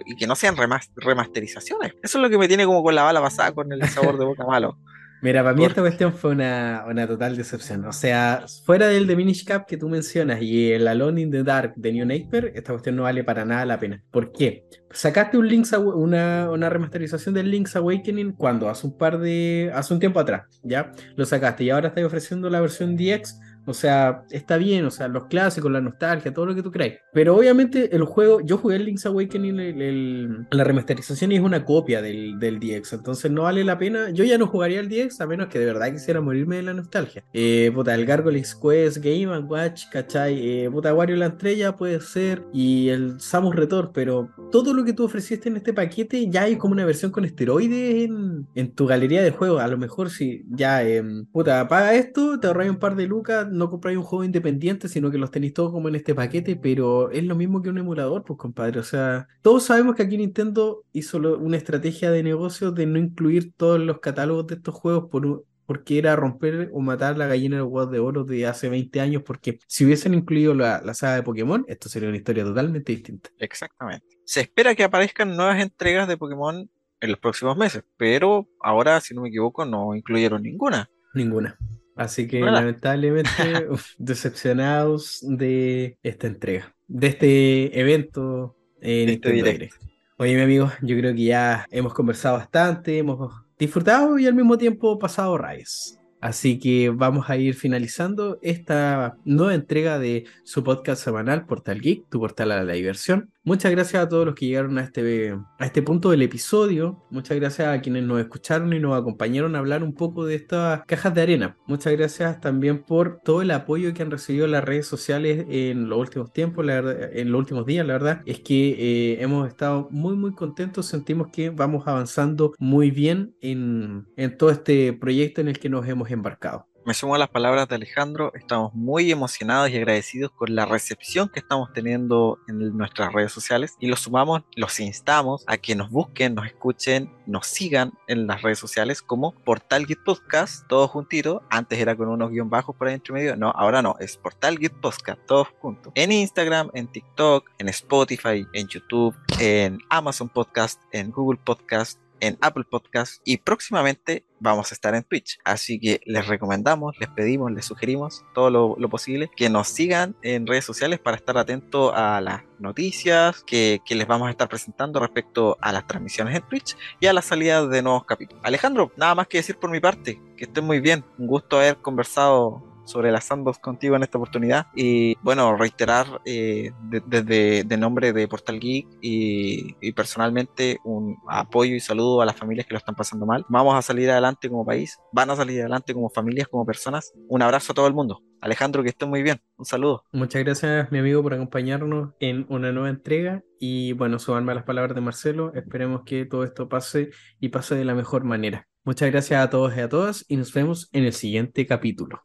y que no sean remasterizaciones. Eso es lo que me tiene como con la bala pasada, con el sabor de boca malo. Mira, para mí esta cuestión fue una, total decepción. O sea, fuera del The Minish Cap que tú mencionas y el Alone in the Dark de New Nightmare, esta cuestión no vale para nada la pena. ¿Por qué? Sacaste un Link's una, una remasterización del Link's Awakening cuando hace un par de. hace un tiempo atrás, ¿ya? Lo sacaste y ahora estás ofreciendo la versión DX o sea, está bien, o sea, los clásicos, la nostalgia, todo lo que tú creas. Pero obviamente el juego, yo jugué el Link's Awakening, la remasterización y es una copia del, DX, entonces no vale la pena. Yo ya no jugaría el DX a menos que de verdad quisiera morirme de la nostalgia. Eh, puta, el Gargoyles Quest, Game Watch, ¿cachai? Eh, puta, Wario la estrella puede ser y el Samus Retor, pero todo lo que tú ofreciste en este paquete ya hay como una versión con esteroides en, tu galería de juegos. A lo mejor si ya, eh, puta, paga esto, te ahorras un par de lucas no compráis un juego independiente, sino que los tenéis todos como en este paquete, pero es lo mismo que un emulador, pues compadre. O sea, todos sabemos que aquí Nintendo hizo una estrategia de negocio de no incluir todos los catálogos de estos juegos por porque era romper o matar la gallina del huevo de oro de hace 20 años, porque si hubiesen incluido la, la saga de Pokémon, esto sería una historia totalmente distinta. Exactamente. Se espera que aparezcan nuevas entregas de Pokémon en los próximos meses, pero ahora, si no me equivoco, no incluyeron ninguna. Ninguna. Así que lamentablemente decepcionados de esta entrega, de este evento en este directo. Oye, mi amigo, yo creo que ya hemos conversado bastante, hemos disfrutado y al mismo tiempo pasado rayos. Así que vamos a ir finalizando esta nueva entrega de su podcast semanal Portal Geek, tu portal a la diversión. Muchas gracias a todos los que llegaron a este, a este punto del episodio. Muchas gracias a quienes nos escucharon y nos acompañaron a hablar un poco de estas cajas de arena. Muchas gracias también por todo el apoyo que han recibido las redes sociales en los últimos tiempos, en los últimos días. La verdad es que eh, hemos estado muy, muy contentos. Sentimos que vamos avanzando muy bien en, en todo este proyecto en el que nos hemos embarcado. Me sumo a las palabras de Alejandro, estamos muy emocionados y agradecidos con la recepción que estamos teniendo en nuestras redes sociales. Y los sumamos, los instamos a que nos busquen, nos escuchen, nos sigan en las redes sociales como Portal Git Podcast, todo juntito, antes era con unos guion bajos por ahí entre medio, no, ahora no, es Portal Git Podcast, todos juntos, en Instagram, en TikTok, en Spotify, en YouTube, en Amazon Podcast, en Google Podcast, en Apple Podcast y próximamente vamos a estar en Twitch. Así que les recomendamos, les pedimos, les sugerimos todo lo, posible que nos sigan en redes sociales para estar atentos a las noticias que, que, les vamos a estar presentando respecto a las transmisiones en Twitch y a la salida de nuevos capítulos. Alejandro, nada más que decir por mi parte, que estén muy bien. Un gusto haber conversado sobre la sandbox contigo en esta oportunidad. Y bueno, reiterar eh, desde de, nombre de Portal Geek y, y, personalmente un apoyo y saludo a las familias que lo están pasando mal. Vamos a salir adelante como país, van a salir adelante como familias, como personas. Un abrazo a todo el mundo. Alejandro, que esté muy bien. Un saludo. Muchas gracias, mi amigo, por acompañarnos en una nueva entrega. Y bueno, sumarme a las palabras de Marcelo. Esperemos que todo esto pase y pase de la mejor manera. Muchas gracias a todos y a todas y nos vemos en el siguiente capítulo.